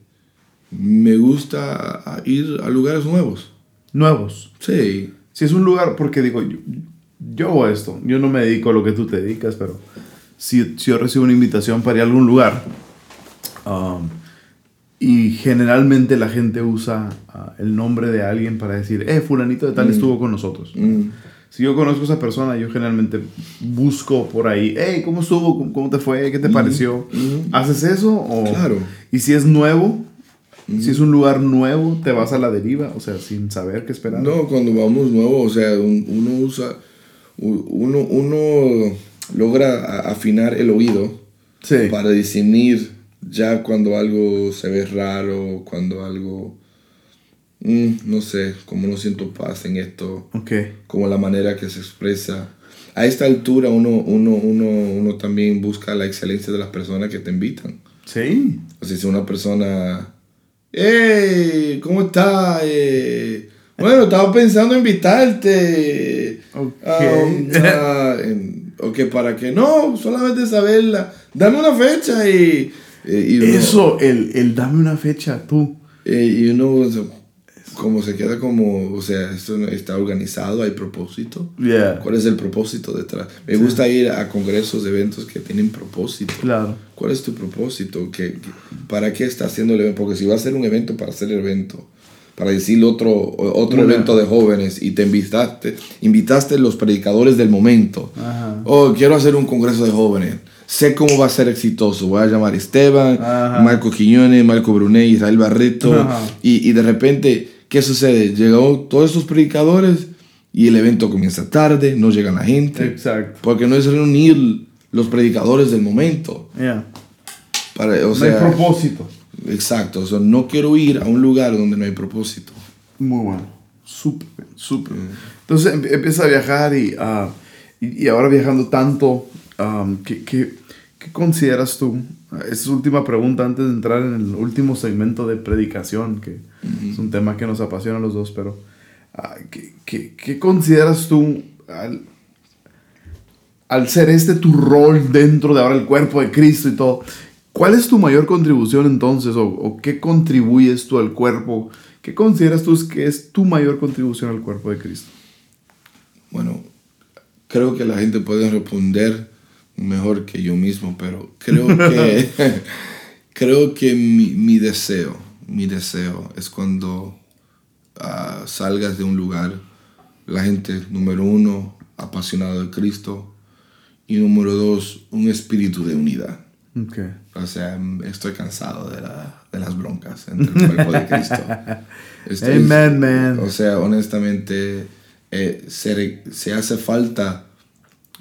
me gusta ir a lugares nuevos. Nuevos. Sí, Si es un lugar, porque digo, yo, yo hago esto, yo no me dedico a lo que tú te dedicas, pero si, si yo recibo una invitación para ir a algún lugar, um, y generalmente la gente usa ah, el nombre de alguien para decir, eh, fulanito de tal estuvo con nosotros. Mm. Si yo conozco a esa persona, yo generalmente busco por ahí, hey, ¿cómo estuvo? ¿Cómo, cómo te fue? ¿Qué te pareció? ¿Haces eso? O, Claro. Y si es nuevo, si es un lugar nuevo, te vas a la deriva, o sea, sin saber qué esperar. No, cuando vamos nuevo, o sea, un- uno usa, uno, uno logra afinar el oído Sí. para discernir ya cuando algo se ve raro, cuando algo, mm, no sé, como no siento paz en esto, Ok. como la manera que se expresa. A esta altura uno, uno, uno, uno también busca la excelencia de las personas que te invitan. Sí. O sea, si una persona, ¡Hey! ¿Cómo estás? Eh, bueno, estaba pensando invitarte. Ok. Um, ah, [laughs] en- ok, ¿para qué? No, solamente saberla. Dame una fecha y... eh, y uno- Eso, el, el dame una fecha, tú. eh, y uno como se queda como, o sea, esto está organizado, hay propósito. Yeah. ¿Cuál es el propósito detrás? Me gusta ir a congresos, eventos que tienen propósito. Claro. ¿Cuál es tu propósito? ¿Qué, qué- para qué estás haciendo el evento? Porque si va a ser un evento para hacer el evento, para decir otro, otro evento de jóvenes y te invitaste, invitaste los predicadores del momento. Ajá. Oh, quiero hacer un congreso de jóvenes. Sé cómo va a ser exitoso. Voy a llamar a Esteban, Ajá. Marco Quiñones, Marco Brunet, Israel Barreto. Y, y de repente, ¿qué sucede? Llegó todos estos predicadores y el evento comienza tarde, no llega la gente. Exacto. Porque no es reunir los predicadores del momento. Yeah. Para, o no sea, hay propósito. exacto. O sea, no quiero ir a un lugar donde no hay propósito. Muy bueno. Súper, súper. Entonces em- empieza a viajar y, ah, y, y ahora viajando tanto, um, ¿qué, qué, qué consideras tú? Es última pregunta antes de entrar en el último segmento de predicación, que es un tema que nos apasiona a los dos, pero ah, ¿qué, qué, qué consideras tú al, al ser este tu rol dentro de ahora el cuerpo de Cristo y todo? ¿Cuál es tu mayor contribución entonces? ¿O, o qué contribuyes tú al cuerpo? ¿Qué consideras tú que es tu mayor contribución al cuerpo de Cristo? Bueno, creo que la gente puede responder mejor que yo mismo, pero creo que, [laughs] [laughs] creo que mi, mi deseo, mi deseo es cuando ah, salgas de un lugar, la gente, número uno, apasionada de Cristo, y número dos, un espíritu de unidad. Okay. O sea, estoy cansado de, la- de las broncas entre el cuerpo de Cristo. Estoy- [laughs] Amen, man. O sea, honestamente, eh, se, se hace falta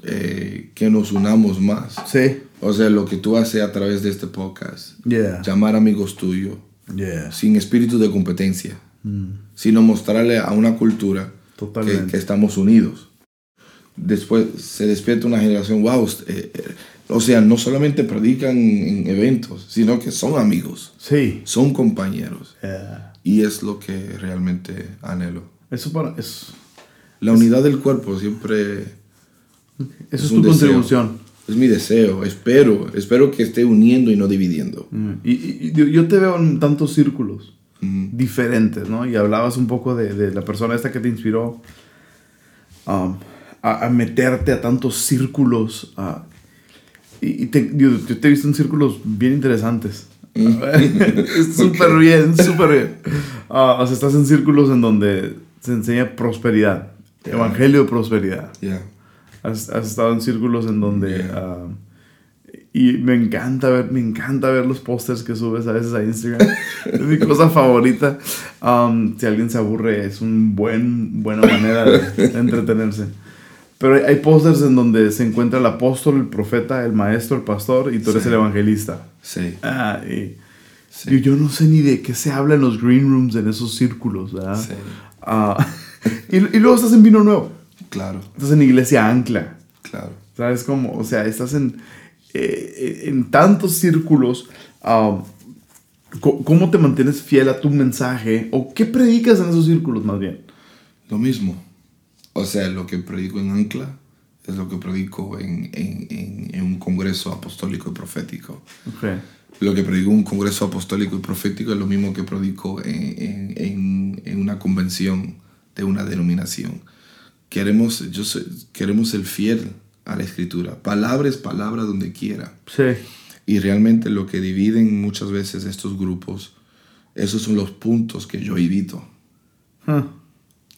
eh, que nos unamos más. Sí. O sea, lo que tú haces a través de este podcast. Yeah. Llamar amigos tuyos. Yeah. Sin espíritu de competencia. Sino mostrarle a una cultura que, que estamos unidos. Después se despierta una generación, wow, eh, eh, o sea, no solamente predican en eventos, sino que son amigos, Sí. son compañeros. Yeah. Y es lo que realmente anhelo. Eso para. Eso, La unidad del cuerpo siempre eso Es tu contribución. es mi deseo. Espero, espero que esté uniendo y no dividiendo. Mm. Y, y- y yo- te veo en tantos círculos diferentes, ¿no? Y hablabas un poco de, de la persona esta que te inspiró um, a, a meterte a tantos círculos. ah, y y te, yo, yo te he visto en círculos bien interesantes. [laughs] súper bien, súper bien. Ah, o sea, estás en círculos en donde se enseña prosperidad, evangelio de prosperidad. Ya. Has, has estado en círculos en donde... Yeah. ah, y me encanta ver, me encanta ver los pósters que subes a veces a Instagram. [laughs] es mi cosa favorita. Um, si alguien se aburre, es una buen, buena manera de, [laughs] entretenerse. Pero hay, hay pósters en donde se encuentra el apóstol, el profeta, el maestro, el pastor y tú eres Sí. el evangelista. Sí. Ah, y Sí. yo, yo no sé ni de qué se habla en los green rooms, en esos círculos, ¿verdad? Sí. Ah, [laughs] y, y luego estás en Vino Nuevo. Claro, Estás en Iglesia Ancla. claro. ¿Sabes cómo? O sea, estás en, eh, en tantos círculos. co- ¿Cómo te mantienes fiel a tu mensaje? ¿O qué predicas en esos círculos más bien? Lo mismo. O sea, lo que predico en Ancla es lo que predico en, en- en- en un congreso apostólico y profético. Ok. Lo que predico en un congreso apostólico y profético es lo mismo que predico en, en- en- en una convención de una denominación. Queremos, yo queremos ser fiel a la escritura. Palabra es palabra donde quiera. Sí. Y realmente lo que dividen muchas veces estos grupos, esos son los puntos que yo evito. Ah,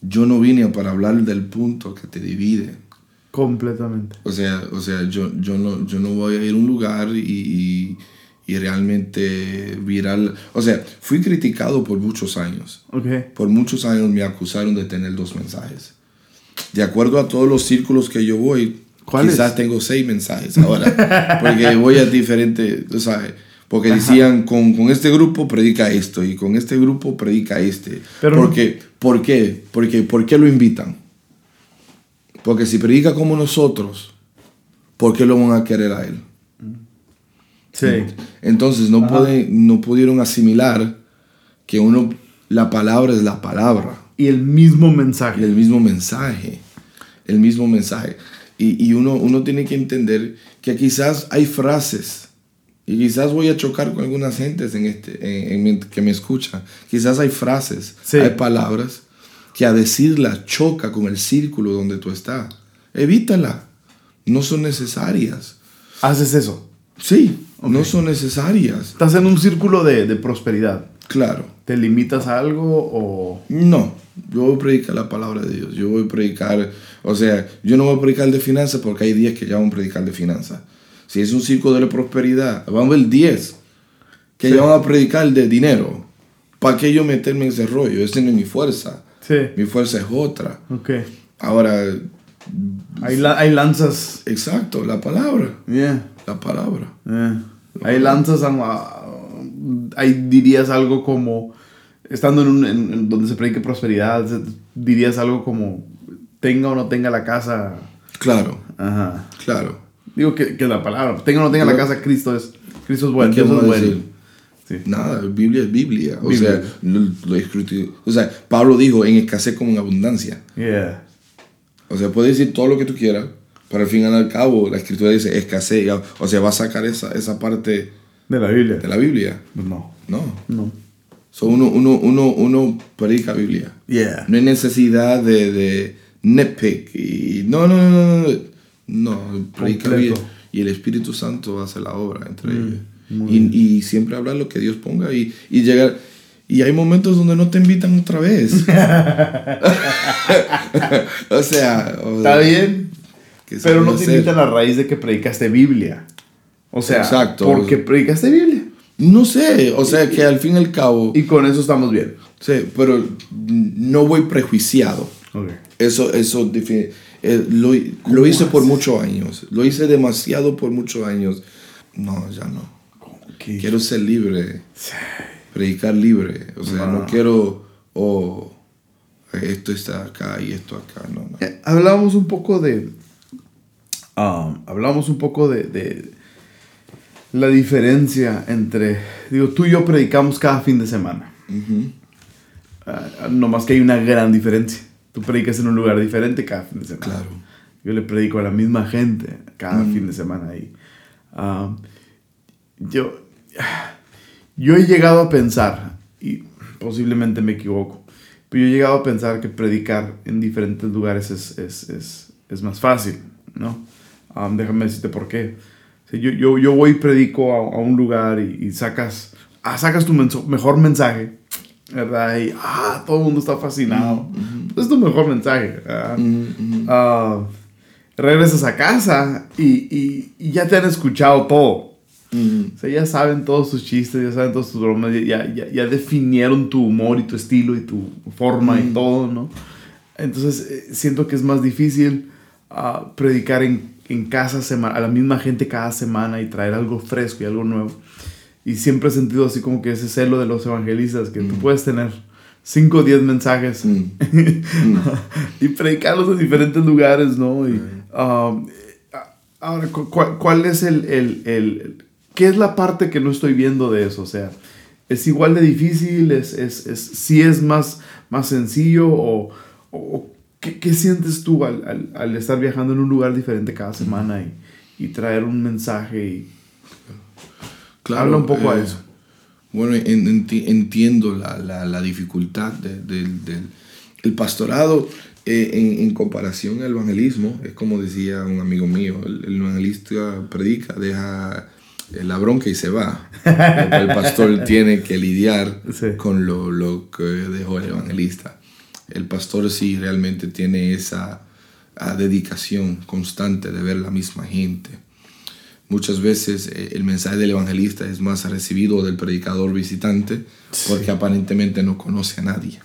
Yo no vine para hablar del punto que te divide. completamente. O sea, o sea yo, yo, no, yo no voy a ir a un lugar y, y, y realmente viral. O sea, fui criticado por muchos años. Ok. Por muchos años me acusaron de tener dos mensajes. De acuerdo a todos los círculos que yo voy, quizás tengo seis mensajes ahora. porque voy a diferentes, sabes. Porque decían, con, con este grupo predica esto y con este grupo predica este. Pero- porque, ¿Por qué? Porque, ¿Por qué lo invitan? Porque si predica como nosotros, ¿por qué lo van a querer a él? Sí. Entonces no, pueden, no pudieron asimilar que uno, la palabra es la palabra. Y el mismo Y mensaje. el mismo mensaje. El mismo mensaje. Y, y uno, uno tiene que entender que quizás hay frases. Y quizás voy a chocar con algunas gentes en este, en- que me escuchan. Quizás hay frases, Sí. hay palabras que a decirlas choca con el círculo donde tú estás. Evítala. No son necesarias. Haces eso. Sí, no son necesarias. Estás en un círculo de, de prosperidad. Claro. ¿Te limitas a algo o...? No, yo voy a predicar la palabra de Dios. Yo voy a predicar, o sea, yo no voy a predicar de finanzas porque hay 10 que ya van a predicar de finanzas. Si es un círculo de prosperidad, van a haber 10 que Sí. ya van a predicar de dinero. ¿Para qué yo meterme en ese rollo? Esa no es mi fuerza. Sí. Mi fuerza es otra. Ok. Ahora, Hay, la- hay lanzas... exacto, la palabra. Yeah. La palabra. Eh, Ahí lanzas, a- ahí dirías algo como, estando en, un, en- en donde se predique prosperidad, dirías algo como, tenga o no tenga la casa, Claro, ajá. claro. Digo que, que la palabra, tenga o no tenga la casa, Cristo es, Cristo es bueno, ¿Qué Dios es bueno. Sí. Nada, Biblia es Biblia. O Biblia. sea, lo- lo escrito- o sea, Pablo dijo en escasez como en abundancia. Yeah. O sea, puedes decir todo lo que tú quieras, pero al fin y al cabo la escritura dice escasez. O sea, va a sacar esa, esa parte De la Biblia. de la Biblia. No, No. no. So, uno, uno, uno, uno predica Biblia. Yeah. No hay necesidad de, de nitpick. Y, no, no, no, no. No, predica. Biblia. Y el Espíritu Santo hace la obra entre Mm, ellos. Y, y siempre hablar lo que Dios ponga y, y llegar. Y hay momentos donde no te invitan otra vez. [laughs] [laughs] o sea, o- Está bien, pero no te invitan a raíz de que predicaste Biblia. O sea, Exacto. porque predicaste Biblia. No sé, o sea que al fin y al cabo, Y con eso estamos bien. sí, pero no voy prejuiciado. Ok. Eso, eso, eh, lo, lo hice por muchos años. Lo hice demasiado por muchos años. No, ya no. Quiero ser libre. Predicar libre. O sea, no quiero, oh, esto está acá y esto acá. No, no. Eh, Hablamos un poco de. um, hablamos un poco de, de la diferencia entre. Digo, tú y yo predicamos cada fin de semana. Ujú. Ah, no más que hay una gran diferencia. Tú predicas en un lugar diferente cada fin de semana. Claro. Yo le predico a la misma gente cada fin de semana ahí. Ah, yo, yo he llegado a pensar, y posiblemente me equivoco, pero yo he llegado a pensar que predicar en diferentes lugares es, es, es, es más fácil, ¿no? Ah, déjame decirte por qué. Yo, yo, yo voy y predico a, a un lugar y, y sacas, ah, sacas tu menso- mejor mensaje, ¿verdad? Y ah, todo el mundo está fascinado. Es tu mejor mensaje. ¿verdad? Ah, regresas a casa y, y- y ya te han escuchado todo. Ujú. O sea, ya saben todos tus chistes, ya saben todos tus bromas, ya, ya, ya definieron tu humor y tu estilo y tu forma y todo, ¿no? Entonces, eh, siento que es más difícil ah, predicar en, en casa sema- a la misma gente cada semana y traer algo fresco y algo nuevo. Y siempre he sentido así como que ese celo de los evangelistas, que tú puedes tener 5 o 10 mensajes [laughs] Mm. y predicarlos en diferentes lugares, ¿no? Y, um, ahora, cu- cu- ¿cuál es el, el, el- ¿Qué es la parte que no estoy viendo de eso? O sea, ¿es igual de difícil? ¿Es, es, es, sí es más, más sencillo? ¿O, o ¿qué, qué sientes tú al, al, al estar viajando en un lugar diferente cada semana y, y traer un mensaje? Y, Habla un poco a eh, eso. Bueno, en- enti- entiendo la, la- la dificultad de- del, del- el pastorado eh, en, en comparación al evangelismo. Es como decía un amigo mío, el, el evangelista predica, deja eh, la bronca y se va. El pastor [laughs] tiene que lidiar Sí. con lo, lo que dejó el evangelista. El pastor sí realmente tiene esa ah, dedicación constante de ver la misma gente. Muchas veces eh, el mensaje del evangelista es más recibido del predicador visitante porque aparentemente no conoce a nadie.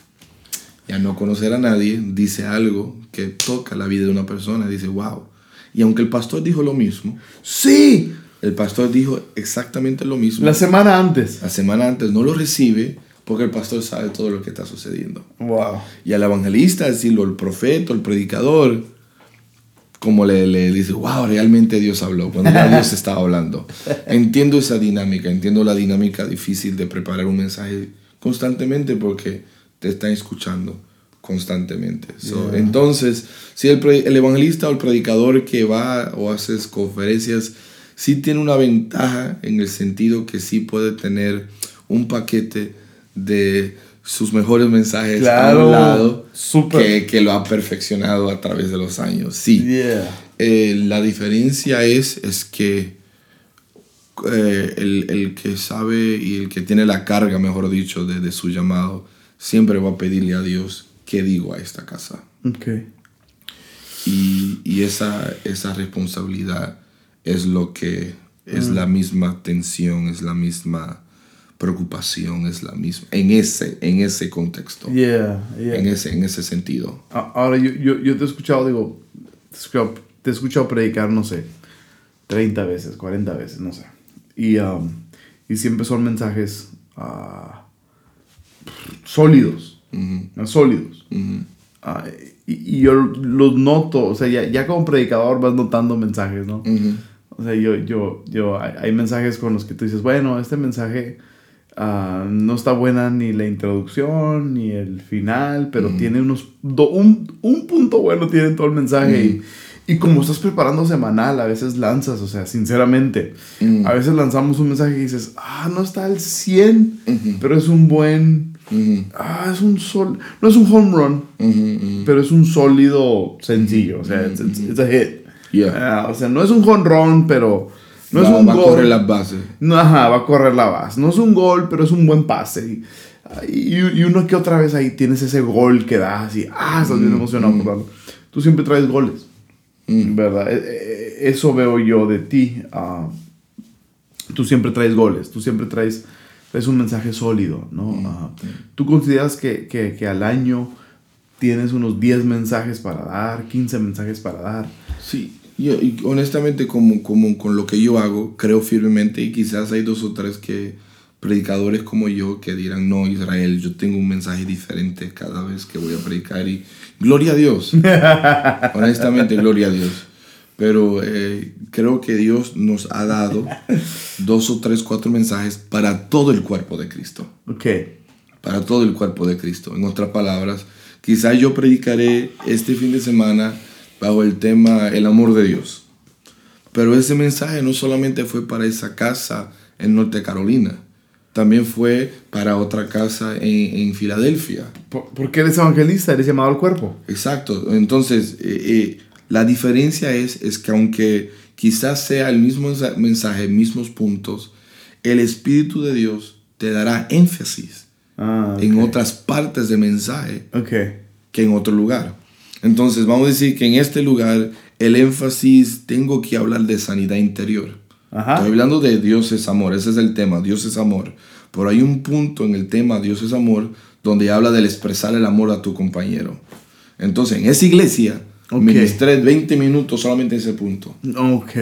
Y al no conocer a nadie, dice algo que toca la vida de una persona, dice, wow. Y aunque el pastor dijo lo mismo, ¡Sí! el pastor dijo exactamente lo mismo. La semana antes. La semana antes no lo recibe porque el pastor sabe todo lo que está sucediendo. ¡Wow! Y al evangelista, decirlo, el profeta, el predicador, como le, le dice, wow, realmente Dios habló, cuando ya [laughs] Dios estaba hablando. Entiendo esa dinámica, entiendo la dinámica difícil de preparar un mensaje constantemente porque te están escuchando constantemente. So, Yeah. Entonces, si el, el evangelista o el predicador que va o haces conferencias, sí tiene una ventaja en el sentido que sí puede tener un paquete de sus mejores mensajes a un lado que, que lo ha perfeccionado a través de los años. Sí. Yeah. Eh, la diferencia es, es que eh, el, el que sabe y el que tiene la carga, mejor dicho, de, de su llamado, siempre va a pedirle a Dios qué digo a esta casa. Ok. Y, y esa, esa responsabilidad es lo que es la misma tensión, es la misma preocupación, es la misma, en ese, en ese contexto, Yeah, yeah. en, ese, en ese sentido. Ahora, yo, yo, yo te he escuchado, digo, te he escuchado, te he escuchado predicar, no sé, 30 veces, 40 veces, no sé. Y, um, y siempre son mensajes ah, sólidos, sólidos. Ah, y, y yo los noto, o sea, ya, ya como predicador vas notando mensajes, ¿no? O sea, yo, yo, yo, hay, hay mensajes con los que tú dices, bueno, este mensaje ah, no está buena ni la introducción ni el final, pero tiene unos, do- un, un punto bueno tiene en todo el mensaje. y, y como estás preparando semanal, a veces lanzas, o sea, sinceramente, Mm. a veces lanzamos un mensaje y dices, ah, no está al 100, Ujú. pero es un buen, ah, es un sol, no es un home run, pero es un sólido sencillo, o sea, it's a hit. Yeah. Ah, o sea, no es un jonrón, pero no va, es un va a gol. correr las bases. No, ajá, va a correr la base. No es un gol, pero es un buen pase. Y, y, y uno que otra vez ahí tienes ese gol que das y ah, estás bien emocionado por darlo. Tú siempre traes goles, Mm. ¿verdad? Eh, eh, Eso veo yo de ti. ah, tú siempre traes goles, tú siempre traes, traes un mensaje sólido, ¿no? Ah, ¿Tú consideras que, que, que al año tienes unos 10 mensajes para dar, 15 mensajes para dar. Sí, yo, y honestamente como, como con lo que yo hago, creo firmemente y quizás hay dos o tres que predicadores como yo que dirán, no, Israel, yo tengo un mensaje diferente cada vez que voy a predicar y gloria a Dios. [laughs] honestamente, gloria a Dios. Pero eh, creo que Dios nos ha dado dos o tres, cuatro mensajes para todo el cuerpo de Cristo. Ok. Para todo el cuerpo de Cristo. En otras palabras, quizás yo predicaré este fin de semana bajo el tema el amor de Dios. Pero ese mensaje no solamente fue para esa casa en Norte Carolina, también fue para otra casa en, en Filadelfia. ¿Por, por qué eres evangelista? Eres llamado al cuerpo. Exacto. Entonces, eh, eh, la diferencia es, es que aunque quizás sea el mismo mensa- mensaje, mismos puntos, el Espíritu de Dios te dará énfasis Ah, en otras partes del mensaje que en otro lugar. Entonces, vamos a decir que en este lugar el énfasis tengo que hablar de sanidad interior. Ajá. Estoy hablando de Dios es amor, ese es el tema, Dios es amor. Pero hay un punto en el tema Dios es amor donde habla del expresar el amor a tu compañero. Entonces, en esa iglesia, Ok. ministré 20 minutos solamente en ese punto. Ok.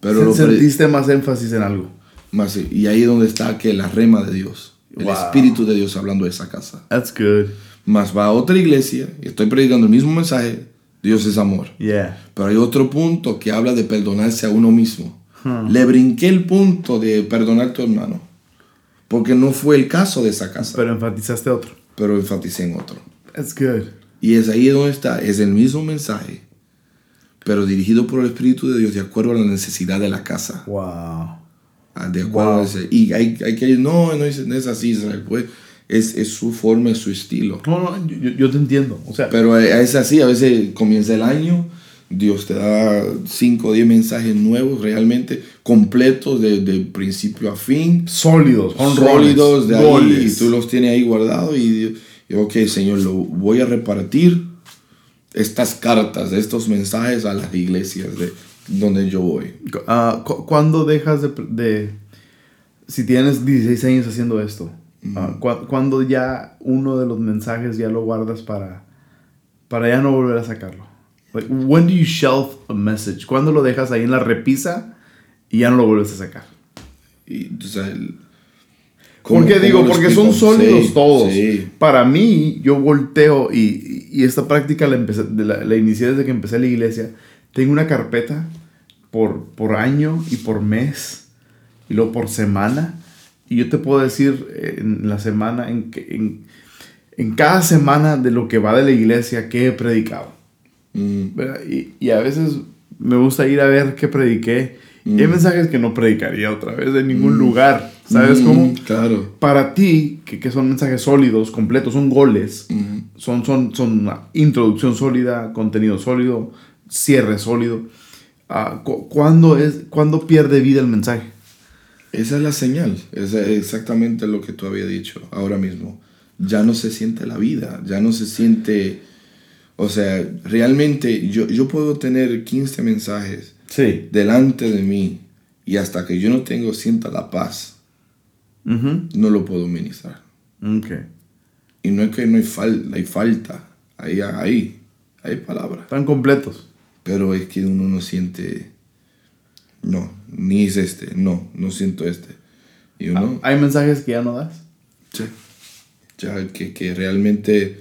Pero pre- Sentiste más énfasis en algo. más, y ahí es donde está que la rema de Dios, el Wow. Espíritu de Dios hablando de esa casa. That's good. Más va a otra iglesia y estoy predicando el mismo mensaje, Dios es amor. Yeah. Pero hay otro punto que habla de perdonarse a uno mismo. Le brinqué el punto de perdonar a tu hermano. Porque no fue el caso de esa casa. Pero enfatizaste otro. Pero enfaticé en otro. That's good. Y es ahí donde está. Es el mismo mensaje. Pero dirigido por el Espíritu de Dios de acuerdo a la necesidad de la casa. Wow. Ah, De acuerdo Wow. a ese. Y hay, hay que no, no es, no es así, Israel. Pues es, es su forma, es su estilo. No, no, yo, yo- te entiendo. O sea, Pero es así, a veces comienza el año, Dios te da 5 o 10 mensajes nuevos, realmente completos de, de principio a fin, sólidos, sólidos de ahí, goles. y tú los tienes ahí guardados y, y, ok, Señor, lo voy a repartir estas cartas, estos mensajes a las iglesias de donde yo voy. Ah, cu- ¿Cuándo dejas de, de- Si tienes 16 años haciendo esto, ah, cu- ¿cuándo ya uno de los mensajes ya lo guardas para, para ya no volver a sacarlo? Like, when do you shelf a message? ¿Cuándo lo dejas ahí en la repisa y ya no lo vuelves a sacar? Y, o sea, el- ¿Por qué ¿cómo- digo? Porque son sólidos Sí, todos. sí. Para mí, yo volteo y, y esta práctica la, empecé, la inicié desde que empecé la iglesia. Tengo una carpeta por, por año y por mes y luego por semana. Y yo te puedo decir eh, en la semana, en, que- en, en cada semana de lo que va de la iglesia, que he predicado. Mm. Y, y a veces me gusta ir a ver qué prediqué. Y hay mensajes que no predicaría otra vez en ningún lugar. ¿Sabes mm, cómo? Claro. Para ti, que, que son mensajes sólidos, completos, son goles, Mm. son, son, son una introducción sólida, contenido sólido, cierre sólido. ah, cu- ¿cuándo, es, ¿Cuándo pierde vida el mensaje? Esa es la señal, es exactamente lo que tú habías dicho ahora mismo. Ya no se siente la vida, ya no se siente, o sea, realmente yo, yo puedo tener 15 mensajes Sí. delante de mí y hasta que yo no tengo, sienta la paz, no lo puedo ministrar. Ok. Y no es que no hay, fal hay falta, hay, hay palabras, Están completos. pero es que uno no siente, no, ni es este, no, no siento este. Y uno... ¿Hay mensajes que ya no das? Sí. Ya que, que realmente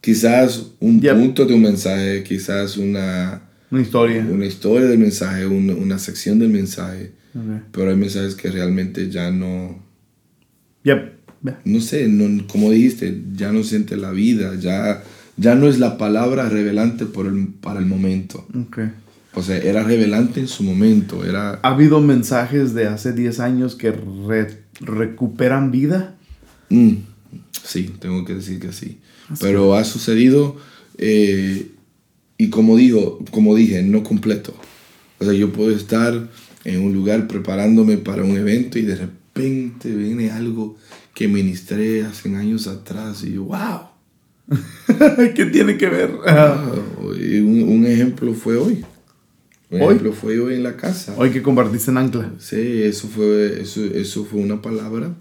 quizás un Yep. punto de un mensaje, quizás una, Una historia. una historia del mensaje, una, una sección del mensaje, Ok. pero hay mensajes que realmente ya no, Yep. No sé, no, como dijiste, ya no siente la vida, ya, ya no es la palabra revelante por el- para el momento. Ok. O sea, era revelante en su momento, era... ¿Ha habido mensajes de hace 10 años que re- recuperan vida? Mm, sí, tengo que decir que sí. Pero ha sucedido eh, y como digo, como dije, no completo. O sea, yo puedo estar en un lugar preparándome para un evento y de repente viene algo que ministré hace años atrás y yo, wow. [laughs] ¿Qué tiene que ver? wow. Un, un ejemplo fue hoy. Un ¿Hoy? ejemplo fue hoy en la casa. Hoy que compartiste en Ancla. Sí, eso fue, eso, eso fue una palabra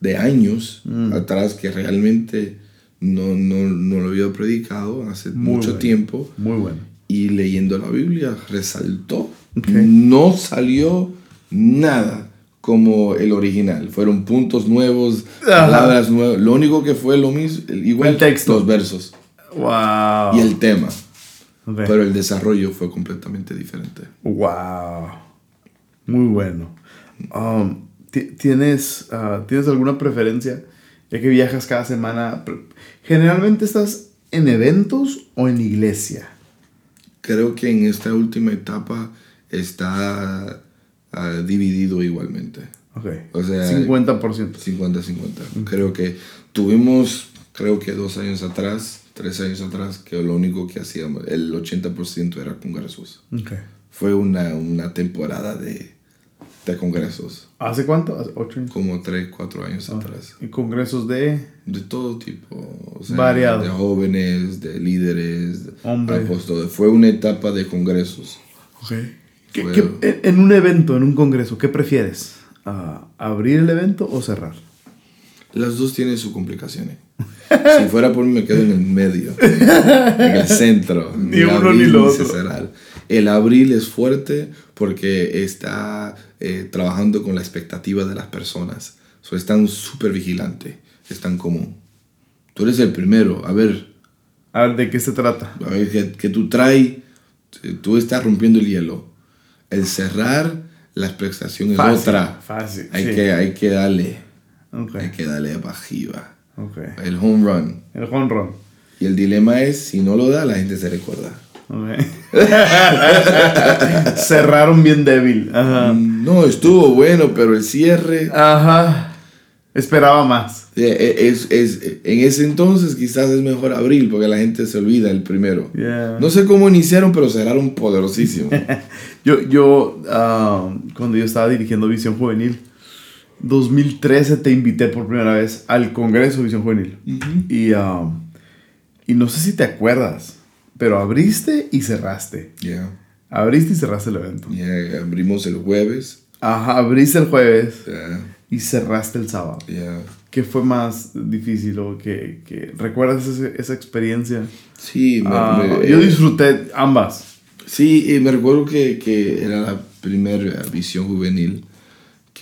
de años Mm. atrás que realmente no, no, no lo había predicado hace Muy mucho bueno. tiempo Muy bueno. y leyendo la Biblia resaltó. Ok. No salió nada como el original. Fueron puntos nuevos, Ajá. palabras nuevas. Lo único que fue lo mismo, igual El texto. los versos Wow. y el tema. Pero el desarrollo fue completamente diferente. Wow. Muy bueno. Um, ti- ¿tienes, ah, ¿Tienes alguna preferencia? Ya que viajas cada semana. ¿Generalmente estás en eventos o en iglesia? Creo que en esta última etapa está ah, dividido igualmente. Ok. O sea, 50%. 50-50. Creo que tuvimos, creo que dos años atrás, tres años atrás, que lo único que hacíamos, el 80% era congresos. Ok. Fue una, una temporada de, de congresos, ¿Hace cuánto? ¿Hace ocho años? como tres, cuatro años atrás. ¿Y congresos de...? De todo tipo. O sea, Variado. De jóvenes, de líderes, de Hombre. apóstoles. Fue una etapa de congresos. Ok. ¿Qué- Fue- qué- en- un evento, en un congreso, ¿qué prefieres? Ah, ¿Abrir el evento o cerrar? Las dos tienen sus complicaciones. [laughs] si fuera por mí, me quedo en el medio, en el centro. Ni uno ni lo otro. El abril es fuerte porque está eh, trabajando con la expectativa de las personas. So, están súper vigilantes. Están como, tú eres el primero, a ver, A ver, ¿de qué se trata? a ver que, que tú traes, eh, tú estás rompiendo el hielo. El cerrar, la expectación es Fácil, otra. fácil, Hay, sí. que, hay que darle, Hay que darle para arriba. El home run. El home run. Y el dilema es, si no lo da, la gente se recuerda. [laughs] Cerraron bien débil. Ajá. No, estuvo bueno, pero el cierre... Ajá. Esperaba más. eh, eh, Es, es, en ese entonces quizás es mejor abril porque la gente se olvida el primero. Yeah. No sé cómo iniciaron, pero cerraron poderosísimo. [laughs] Yo, yo ah, cuando yo estaba dirigiendo Visión Juvenil, 2013 te invité por primera vez al Congreso Visión Juvenil. y, ah, y no sé si te acuerdas, pero abriste y cerraste. Ya, Abriste y cerraste el evento. ya abrimos el jueves. Ajá, abriste el jueves Ya, y cerraste el sábado. ¿Qué fue más difícil o que, que recuerdas ese- esa experiencia? Sí, me- Ah, me- yo eh, disfruté ambas. Sí, y me recuerdo que, que era la primera visión juvenil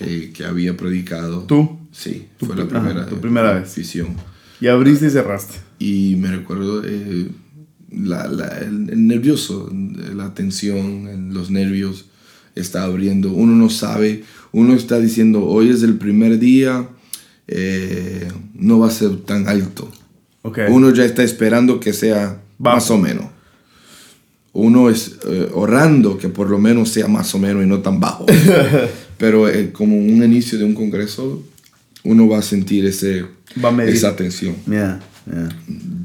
que, que había predicado. ¿Tú? Sí, Tu fue la ajá, primera, tu primera vez. visión. Y abriste y cerraste. Y me recuerdo eh, la, la- el, el nervioso, la tensión, en los nervios está abriendo. Uno no sabe, uno está diciendo, hoy es el primer día, eh, no va a ser tan alto. Ok. Uno ya está esperando que sea más o menos. Uno es eh, orando que por lo menos sea más o menos y no tan bajo. [laughs] Pero eh, como un inicio de un congreso, uno va a sentir ese, Va a esa tensión. Yeah, yeah.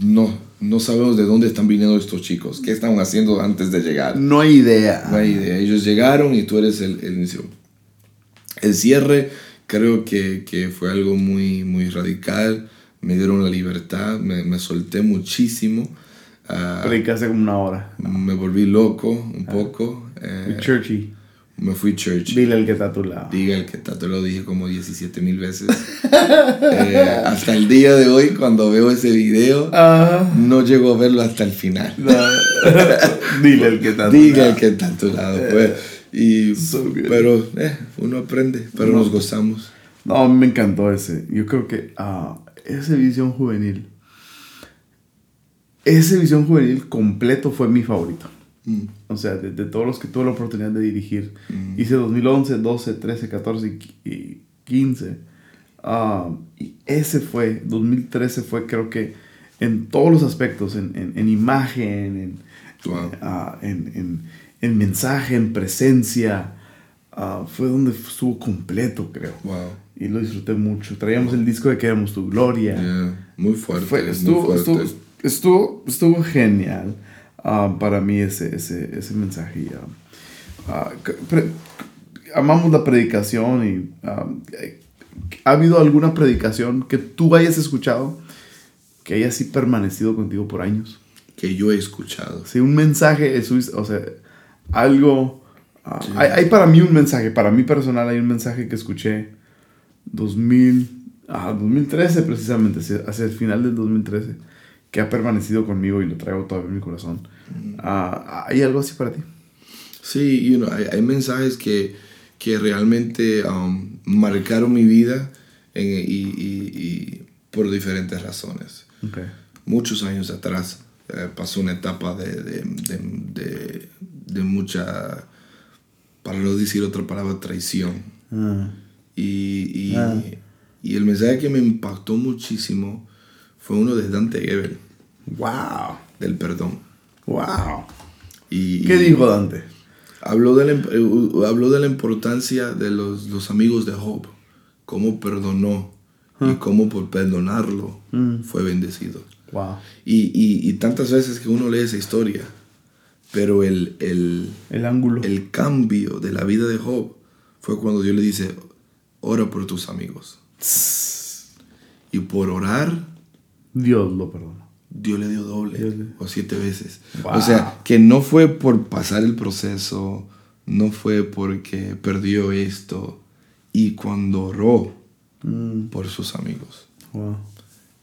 No, no sabemos de dónde están viniendo estos chicos. ¿Qué estaban haciendo antes de llegar? No hay idea. No hay idea. Ellos llegaron y tú eres el, el inicio. El cierre creo que, que fue algo muy, muy radical. Me dieron la libertad, me, me solté muchísimo. Ah, Predicaste como una hora. me volví loco un poco. eh, Churchy. Me fui church. Dile al que está a tu lado. Diga el que te lo dije como 17 mil veces. [laughs] Eh, hasta el día de hoy, cuando veo ese video, Ajá. no llego a verlo hasta el final. [laughs] Dile al que está a tu Diga lado. el que está a tu lado, pues. Y, So good. pero eh, uno aprende, pero nos gozamos. No, me encantó ese. Yo creo que ah, ese visión juvenil. Ese visión juvenil completo fue mi favorito. Mm. O sea, de, de todos los que tuve la oportunidad de dirigir. Hice 2011, 12, 13, 14 y qui- y 15. Ah, y ese fue, 2013 fue creo que en todos los aspectos, en, en, en imagen, en, Wow. ah, en, en, en mensaje, en presencia, ah, fue donde estuvo completo, creo. Wow. Y lo disfruté mucho. Traíamos el disco de que éramos tu gloria. Yeah, Muy fuerte. Fue- muy estuvo, fuerte. estuvo, estuvo, estuvo genial ah, para mí ese, ese, ese mensaje. pre- amamos la predicación y ¿ha habido alguna predicación que tú hayas escuchado que haya así permanecido contigo por años? Que yo he escuchado. Sí, un mensaje, es- o sea, algo... ah, hay, hay para mí un mensaje, para mí personal hay un mensaje que escuché 2000, Ah, 2013 precisamente, hacia, hacia el final del 2013, que ha permanecido conmigo y lo traigo todavía en mi corazón. Ah, ¿Hay algo así para ti? Sí, you know, hay, hay mensajes que, que realmente um, marcaron mi vida en- y, y- y por diferentes razones. Ok. Muchos años atrás eh, pasó una etapa de, de, de, de- mucha, para no decir otra palabra, traición. Ah, Y, y, Ah. y el mensaje que me impactó muchísimo fue uno de Dante Gebel, wow. del perdón. Wow. Y, ¿Qué dijo Dante? Habló de la, eh, habló de la importancia de los, los amigos de Job, cómo perdonó y cómo por perdonarlo Mm. fue bendecido. Wow. Y, y, y tantas veces que uno lee esa historia, pero el, el, El ángulo. el cambio de la vida de Job fue cuando Dios le dice, ora por tus amigos. Y por orar, Dios lo perdonó. Dios le dio doble le- o siete veces. Wow. O sea, que no fue por pasar el proceso, no fue porque perdió esto. Y cuando oró Mm, por sus amigos. wow.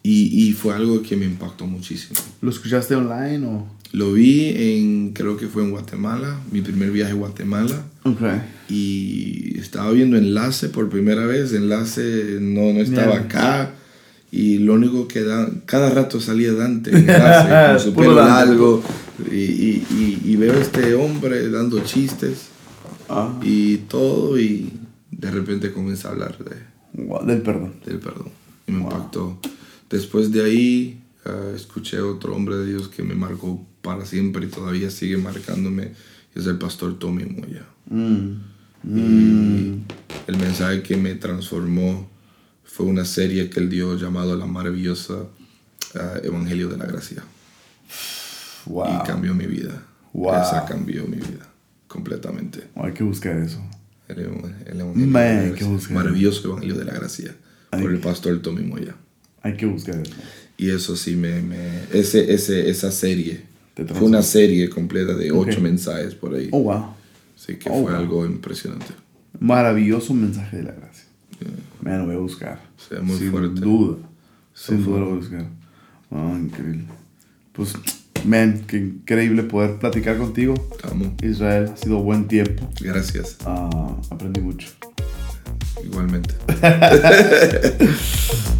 Y, y fue algo que me impactó muchísimo. ¿Lo escuchaste online o...? Lo vi en, creo que fue en Guatemala, mi primer viaje a Guatemala. Ok. Y estaba viendo Enlace por primera vez. Enlace no, no estaba acá. Y lo único que da, cada rato salía Dante en [laughs] Enlace con su pelo largo. Y, y, y, veo a este hombre dando chistes Ah, y todo. Y de repente comienza a hablar de, wow, Del perdón. del perdón. Y me impactó. Después de ahí, ah, escuché a otro hombre de Dios que me marcó para siempre y todavía sigue marcándome. Es el pastor Tommy Moya. Mm. Y el mensaje que me transformó fue una serie que él dio llamado La maravillosa ah, Evangelio de la Gracia. Wow. Y cambió mi vida. Wow. Esa cambió mi vida completamente. Hay que buscar eso. El, el Evangelio Man, Gracia. búsqueda. Maravilloso Evangelio de la Gracia. Ay. Por el pastor Tommy Moya. Hay que buscar eso. Y eso sí me... me ese, ese, esa serie. Fue una serie completa de ocho Ok. mensajes por ahí. Oh, wow. Así que Oh, fue wow. algo impresionante. Maravilloso mensaje de la gracia. Me lo voy a buscar. Sea, muy Sin fuerte. duda. Sin duda lo voy a buscar. Increíble. Pues, man, qué increíble poder platicar contigo. Estamos. Israel, ha sido buen tiempo. Gracias. Ah, aprendí mucho. Igualmente. [laughs]